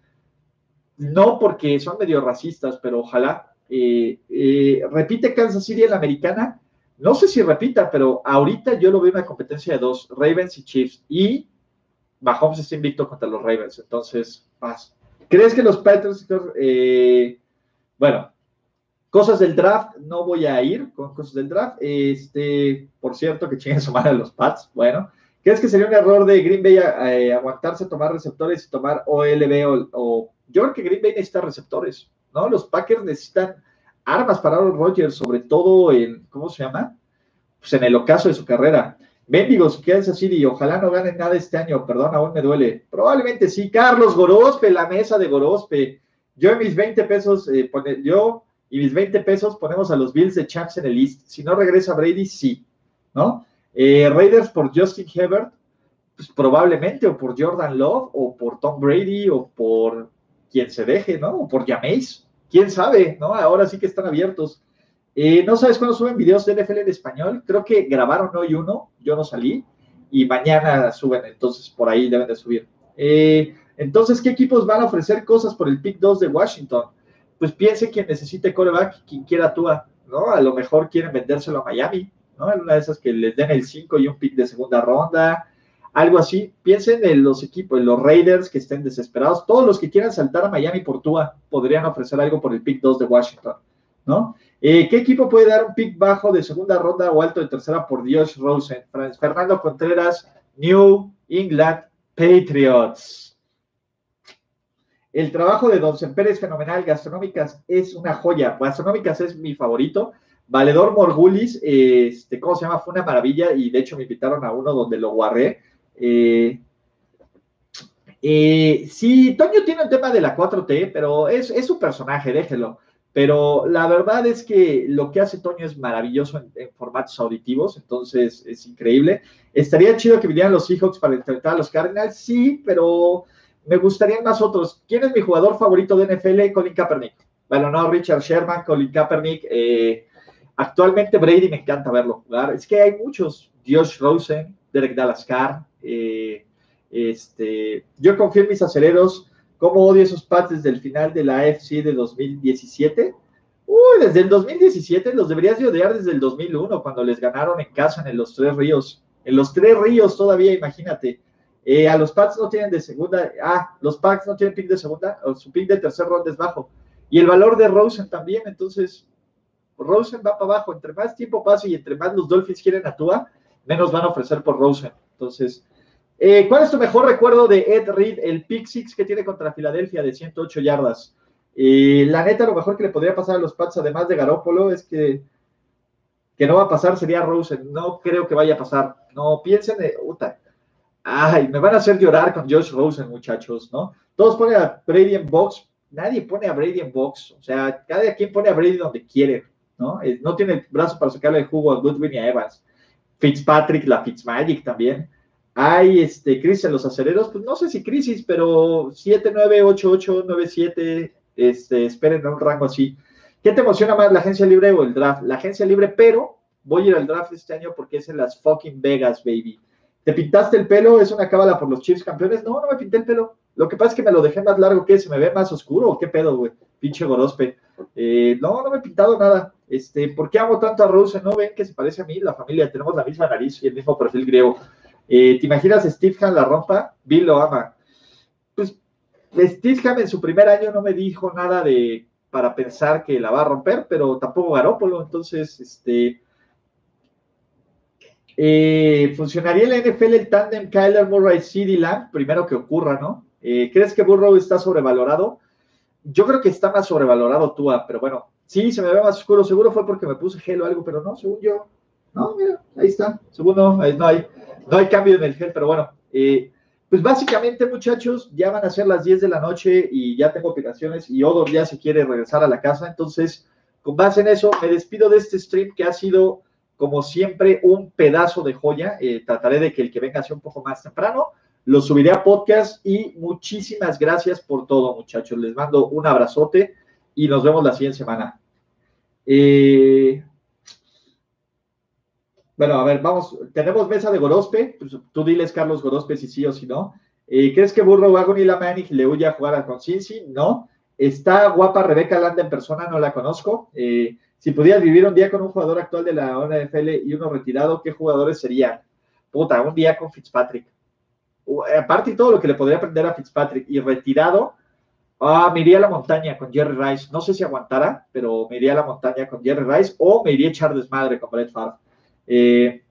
A: No porque son medio racistas, pero ojalá eh, eh, repite Kansas City en la americana. No sé si repita, pero ahorita yo lo veo una competencia de dos, Ravens y Chiefs. Y Mahomes está invicto contra los Ravens. Entonces, paz. ¿Crees que los Patriots, eh, bueno, cosas del draft, no voy a ir con cosas del draft. Este, por cierto, que chinguen su madre los Pats. Bueno, ¿crees que sería un error de Green Bay aguantarse, tomar receptores y tomar OLB o, yo creo que Green Bay necesita receptores. ¿No? Los Packers necesitan armas para Aaron Rodgers, sobre todo en, ¿cómo se llama? Pues en el ocaso de su carrera. Mendigos, Kansas City, ojalá no ganen nada este año, perdón, aún me duele. Probablemente sí. Carlos Gorospe, la mesa de Gorospe. Yo y mis 20 pesos, eh, yo y mis 20 pesos ponemos a los Bills de Champs en el list. Si no regresa Brady, sí, ¿no? Eh, Raiders por Justin Hebert, pues probablemente, o por Jordan Love, o por Tom Brady, o por quien se deje, ¿no? O por llaméis quién sabe, ¿no? Ahora sí que están abiertos. Eh, ¿No sabes cuándo suben videos de NFL en español? Creo que grabaron hoy uno, yo no salí, y mañana suben, entonces por ahí deben de subir. Eh, entonces, ¿qué equipos van a ofrecer cosas por el pick 2 de Washington? Pues piense quien necesite coreback, quien quiera Tua, ¿no? A lo mejor quieren vendérselo a Miami, ¿no? En una de esas que les den el 5 y un pick de segunda ronda, algo así. Piensen en los equipos, en los Raiders que estén desesperados. Todos los que quieran saltar a Miami por Tua podrían ofrecer algo por el pick 2 de Washington, ¿no? Eh, ¿Qué equipo puede dar un pick bajo de segunda ronda o alto de tercera por Dios Rosen? Fernando Contreras, New England Patriots. El trabajo de Don Semper es fenomenal. Gastronómicas es una joya. Gastronómicas es mi favorito. Valedor Morgulis, este, ¿cómo se llama? Fue una maravilla y de hecho me invitaron a uno donde lo guardé. Eh, eh, sí, Toño tiene un tema de la 4T, pero es, su personaje, déjelo. Pero la verdad es que lo que hace Toño es maravilloso en, formatos auditivos, entonces es increíble. Estaría chido que vinieran los Seahawks para enfrentar a los Cardinals, sí, pero me gustarían más otros. ¿Quién es mi jugador favorito de NFL? Colin Kaepernick. Bueno, no, Richard Sherman, Colin Kaepernick. Eh, actualmente Brady me encanta verlo jugar. Es que hay muchos. Josh Rosen, Derek Dallas Carr. Eh, este, yo confío en mis aceleros ¿Cómo odio esos Pats desde el final de la AFC de 2017? Uy, desde el 2017 los deberías de odiar desde el 2001, cuando les ganaron en casa en los Tres Ríos. En los Tres Ríos todavía, imagínate. Eh, a los Pats no tienen de segunda. Ah, los Pats no tienen pick de segunda, o su pick de tercer ronda es bajo. Y el valor de Rosen también, entonces Rosen va para abajo. Entre más tiempo pase y entre más los Dolphins quieren a menos van a ofrecer por Rosen. Entonces, eh, ¿Cuál es tu mejor recuerdo de Ed Reed, el pick six que tiene contra Filadelfia de 108 yardas? Eh, la neta, lo mejor que le podría pasar a los Pats, además de Garópolo, es que, que no va a pasar sería Rosen. No creo que vaya a pasar. No piensen de. ay, me van a hacer llorar con Josh Rosen, muchachos, ¿no? Todos ponen a Brady en box. Nadie pone a Brady en box. O sea, cada quien pone a Brady donde quiere, ¿no? Eh, no tiene brazo para sacarle el jugo a Goodwin y a Evans. Fitzpatrick, la Fitzmagic también. Hay este, crisis en los aceleros, pues no sé si crisis, pero 7, 9, 8, 8, 9, 7, este, esperen un rango así. ¿Qué te emociona más, la agencia libre o el draft? La agencia libre, pero voy a ir al draft este año porque es en las fucking Vegas, baby. ¿Te pintaste el pelo? ¿Es una cábala por los Chiefs campeones? No, no me pinté el pelo. Lo que pasa es que me lo dejé más largo que se me ve más oscuro. ¿Qué pedo, güey? Pinche gorospe. Eh, no, no me he pintado nada. Este, ¿Por qué amo tanto a Rose? ¿No ven que se parece a mí? La familia, tenemos la misma nariz y el mismo perfil griego. Eh, ¿Te imaginas Steve Ham la rompa? Bill lo ama. Pues Steve Ham en su primer año no me dijo nada de para pensar que la va a romper, pero tampoco Garópolo. Entonces, este. Eh, ¿Funcionaría en la NFL el tandem Kyler Murray CD Lamb? Primero que ocurra, ¿no? Eh, ¿Crees que Burrow está sobrevalorado? Yo creo que está más sobrevalorado Tua, pero bueno, sí, se me ve más oscuro. Seguro fue porque me puse gel o algo, pero no, según yo. No, mira, ahí está. Según no, ahí no hay. No hay cambio en el gel, pero bueno. Eh, pues básicamente, muchachos, ya van a ser las 10 de la noche y ya tengo operaciones y Odor ya se quiere regresar a la casa. Entonces, con base en eso, me despido de este stream que ha sido, como siempre, un pedazo de joya. Eh, trataré de que el que venga sea un poco más temprano. Lo subiré a podcast y muchísimas gracias por todo, muchachos. Les mando un abrazote y nos vemos la siguiente semana. Eh, bueno, a ver, vamos, tenemos mesa de Gorospe, pues, tú diles, Carlos Gorospe, si sí o si no. Eh, ¿Crees que Burro Wagon la Manning le huye a jugar a Cincy? No. Está guapa Rebeca Landa en persona, no la conozco. Eh, si pudieras vivir un día con un jugador actual de la NFL y uno retirado, ¿qué jugadores serían? Puta, un día con Fitzpatrick. aparte de todo lo que le podría aprender a Fitzpatrick y retirado, ah, me iría a la montaña con Jerry Rice. No sé si aguantara, pero me iría a la montaña con Jerry Rice o me iría a echar desmadre con Brett Favre. Eh,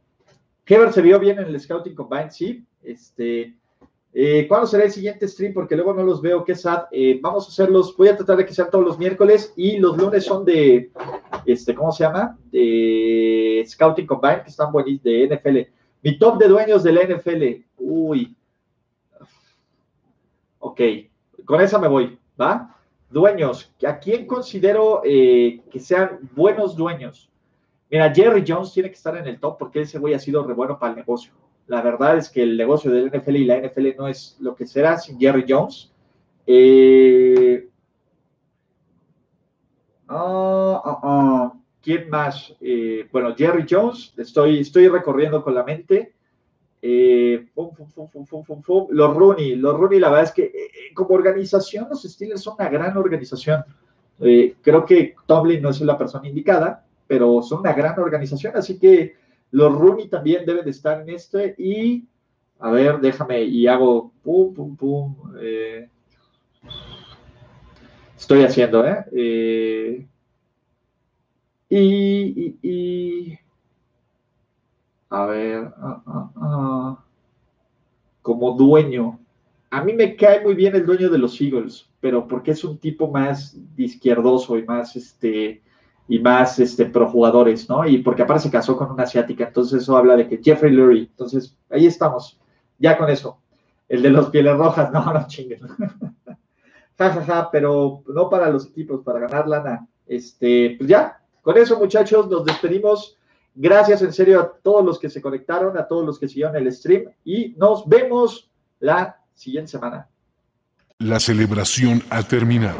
A: se vio bien en el Scouting Combine, sí. Este, eh, ¿Cuándo será el siguiente stream? Porque luego no los veo, qué sad. Eh, vamos a hacerlos, voy a tratar de que sean todos los miércoles y los lunes son de, este, ¿cómo se llama? De Scouting Combine, que están buenísimos, de NFL. Mi top de dueños de la NFL. Uy. Ok, con esa me voy, ¿va? Dueños, ¿a quién considero eh, que sean buenos dueños? Mira, Jerry Jones tiene que estar en el top porque ese güey ha sido re bueno para el negocio. La verdad es que el negocio del NFL y la NFL no es lo que será sin Jerry Jones. Eh, ah, ¿Quién más? Eh, bueno, Jerry Jones, estoy, estoy recorriendo con la mente. Eh, los Rooney, los Rooney, la verdad es que como organización, los Steelers son una gran organización. creo que Tomlin no es la persona indicada, pero son una gran organización, así que los Rooney también deben de estar en este y, a ver, déjame y hago pum, pum, pum. Eh, estoy haciendo, ¿eh? eh y, y, a ver, ah, ah, ah. como dueño, a mí me cae muy bien el dueño de los Eagles. pero porque es un tipo más izquierdoso y más este y más este pro jugadores, ¿no? Y porque aparte se casó con una asiática, entonces eso habla de que Jeffrey Lurie, entonces ahí estamos, ya con eso. El de los pieles rojas, *laughs* no, no chinguen. *laughs* ja, ja, ja, pero no para los equipos, para ganar lana. Este, pues ya, con eso muchachos, nos despedimos. Gracias en serio a todos los que se conectaron, a todos los que siguieron el stream y nos vemos la siguiente semana.
B: La celebración ha terminado.